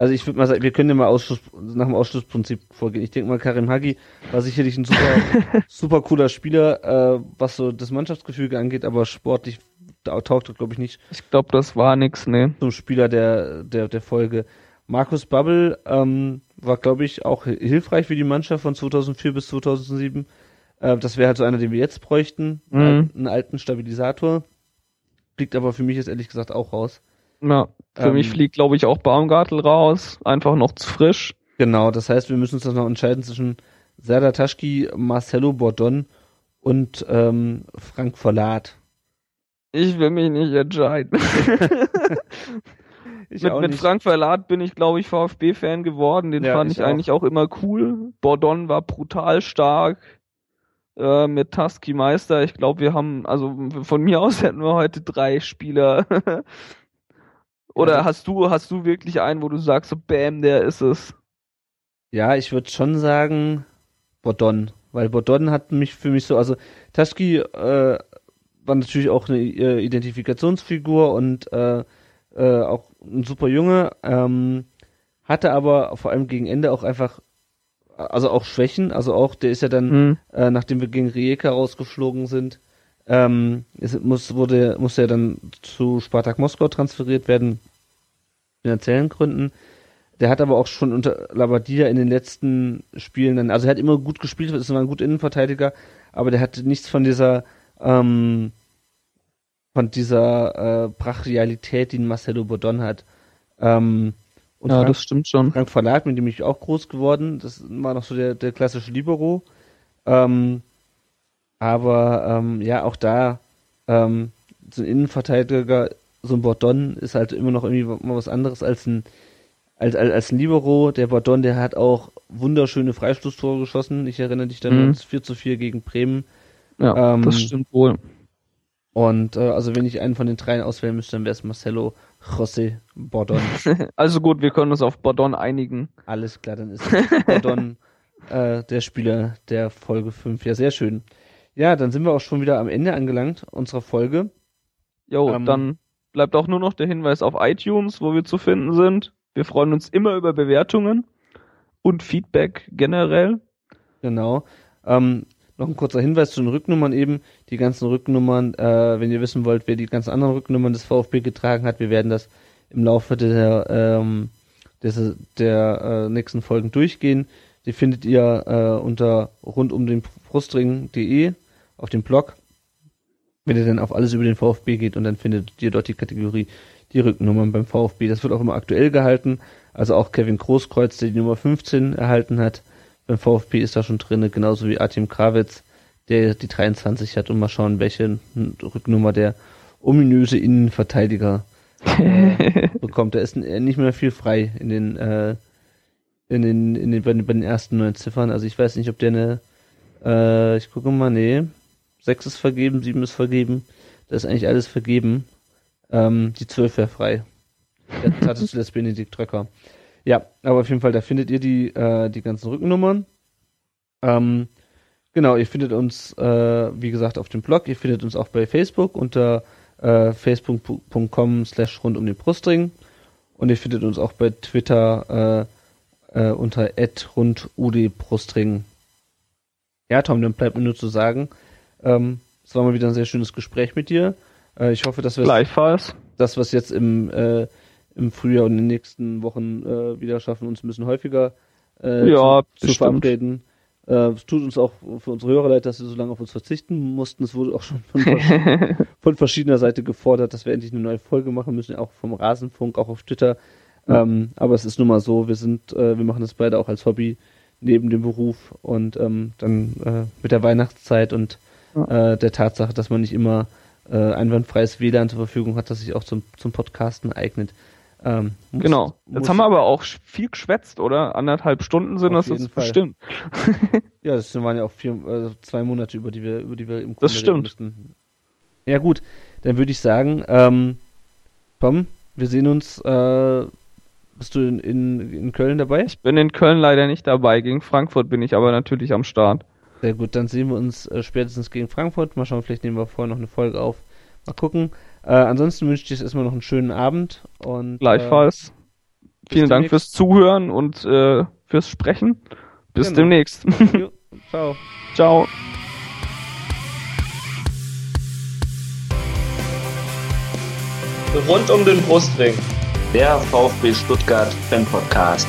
also ich würde mal sagen, wir können ja mal Ausschluss, nach dem Ausschlussprinzip vorgehen. Ich denke mal, Karim Hagi war sicherlich ein super, [LAUGHS] super cooler Spieler, äh, was so das Mannschaftsgefüge angeht, aber sportlich taugt er, glaube ich, nicht. Ich glaube, das war nix, ne. Zum Spieler der, der, der Folge. Markus Babbel ähm, war, glaube ich, auch hilfreich für die Mannschaft von 2004 bis 2007. Äh, das wäre halt so einer, den wir jetzt bräuchten. Mhm. Einen alten Stabilisator. Fliegt aber für mich jetzt ehrlich gesagt auch raus. Ja, für Ähm, mich fliegt, glaube ich, auch Baumgartel raus. Einfach noch zu frisch. Genau, das heißt, wir müssen uns das noch entscheiden zwischen Serdar Taschki, Marcelo Bordon und ähm, Frank Verlat. Ich will mich nicht entscheiden. [LAUGHS] [LAUGHS] Ich mit, mit. Frank Verlat bin ich, glaube ich, VfB-Fan geworden. Den Ja, fand ich ich, eigentlich auch immer cool. Bordon war brutal stark. Äh, mit Tusky Meister. Ich glaube, wir haben, also von mir aus [LAUGHS] hätten wir heute drei Spieler. [LAUGHS] Oder Also- hast du, hast du wirklich einen, wo du sagst, so bam, der ist es? Ja, ich würde schon sagen Bordon, weil Bordon hat mich für mich so, also Taschki äh, war natürlich auch eine äh, Identifikationsfigur und äh, äh, auch ein super Junge, ähm, hatte aber vor allem gegen Ende auch einfach, also auch Schwächen, also auch, der ist ja dann Hm. äh, nachdem wir gegen Rijeka rausgeflogen sind, ähm, es muss, wurde, musste er dann zu Spartak Moskau transferiert werden, finanziellen Gründen. Der hat aber auch schon unter Labadia in den letzten Spielen dann, also er hat immer gut gespielt, ist immer ein guter Innenverteidiger, aber der hatte nichts von dieser, ähm, von dieser äh, Brachialität, die Marcelo Bordon hat. Ähm, und Ja, Frank, das stimmt schon. Frank Verlag, mit dem ich auch groß geworden. Das war noch so der, der klassische Libero. Ähm, aber ähm, ja, auch da ähm, so ein Innenverteidiger, so ein Bordon ist halt immer noch irgendwie mal was anderes als ein als, als, als ein Libero. Der Bordon, der hat auch wunderschöne Freistoßtore geschossen. Ich erinnere dich dann Mhm. an das 4 zu 4 gegen Bremen. Ja, Ähm, das stimmt wohl. Und äh, also wenn ich einen von den dreien auswählen müsste, dann wäre es Marcelo José Bordon. [LAUGHS] Also gut, wir können uns auf Bordon einigen. Alles klar, dann ist Gordon [LAUGHS] äh, der Spieler der Folge 5. Ja, sehr schön. Ja, dann sind wir auch schon wieder am Ende angelangt unserer Folge. Jo, Ähm, dann bleibt auch nur noch der Hinweis auf iTunes, wo wir zu finden sind. Wir freuen uns immer über Bewertungen und Feedback generell. Genau. Ähm, noch ein kurzer Hinweis zu den Rücknummern eben. Die ganzen Rücknummern, äh, wenn ihr wissen wollt, wer die ganzen anderen Rücknummern des VfB getragen hat, wir werden das im Laufe der, ähm, des, der äh, nächsten Folgen durchgehen. Die findet ihr äh, unter rund um den Brustring.de auf dem Blog. Wenn ihr dann auf alles über den VfB geht und dann findet ihr dort die Kategorie die Rücknummern beim VfB. Das wird auch immer aktuell gehalten. Also auch Kevin Großkreuz, der die Nummer 15 erhalten hat, beim VfB ist da schon drinne, genauso wie Artem Krawitz, der die 23 hat und mal schauen, welche Rücknummer der ominöse Innenverteidiger äh, [LAUGHS] bekommt. Da ist n- nicht mehr viel frei in den, äh, in den, in den, bei den, bei den ersten neun Ziffern. Also ich weiß nicht, ob der eine, äh, ich gucke mal, nee, sechs ist vergeben, sieben ist vergeben. Da ist eigentlich alles vergeben. Ähm, die zwölf wäre frei. Jetzt du das Benedikt Tröcker. Ja, aber auf jeden Fall, da findet ihr die, äh, die ganzen Rückennummern. Ähm, genau, ihr findet uns, äh, wie gesagt, auf dem Blog. Ihr findet uns auch bei Facebook unter äh, facebook.com slash rund um den Brustring. Und ihr findet uns auch bei Twitter äh, äh, unter rund Brustring. Ja, Tom, dann bleibt mir nur zu sagen, ähm, es war mal wieder ein sehr schönes Gespräch mit dir. Äh, ich hoffe, dass wir Gleichfalls. das, was jetzt im, äh, im Frühjahr und in den nächsten Wochen äh, wieder schaffen, uns ein bisschen häufiger äh, Ja, zu, zu verabreden. Äh, es tut uns auch für unsere Hörer leid, dass sie so lange auf uns verzichten mussten. Es wurde auch schon von, vers- [LAUGHS] von verschiedener Seite gefordert, dass wir endlich eine neue Folge machen müssen, auch vom Rasenfunk, auch auf Twitter. Ähm, aber es ist nun mal so, wir sind, äh, wir machen das beide auch als Hobby neben dem Beruf und ähm, dann äh, mit der Weihnachtszeit und äh, der Tatsache, dass man nicht immer äh, einwandfreies WLAN zur Verfügung hat, das sich auch zum, zum Podcasten eignet. Ähm, muss- Genau. Jetzt haben wir aber auch viel geschwätzt, oder? Anderthalb Stunden sind das jetzt Fall. bestimmt. [LAUGHS] Ja, das waren ja auch vier, äh, zwei Monate, über die wir, über die wir im Das Grunde stimmt. reden müssten. Ja gut, dann würde ich sagen, ähm, Tom, wir sehen uns, äh, bist du in, in, in Köln dabei? Ich bin in Köln leider nicht dabei. Gegen Frankfurt bin ich aber natürlich am Start. Sehr gut, dann sehen wir uns äh, spätestens gegen Frankfurt. Mal schauen, vielleicht nehmen wir vorher noch eine Folge auf. Mal gucken. Äh, ansonsten wünsche ich dir erstmal noch einen schönen Abend und Gleichfalls. Äh, Vielen Dank demnächst. fürs Zuhören und äh, fürs Sprechen. Bis Genau. demnächst. [LAUGHS] Jo, ciao. Ciao. Rund um den Brustring. Der VfB Stuttgart Fan Podcast.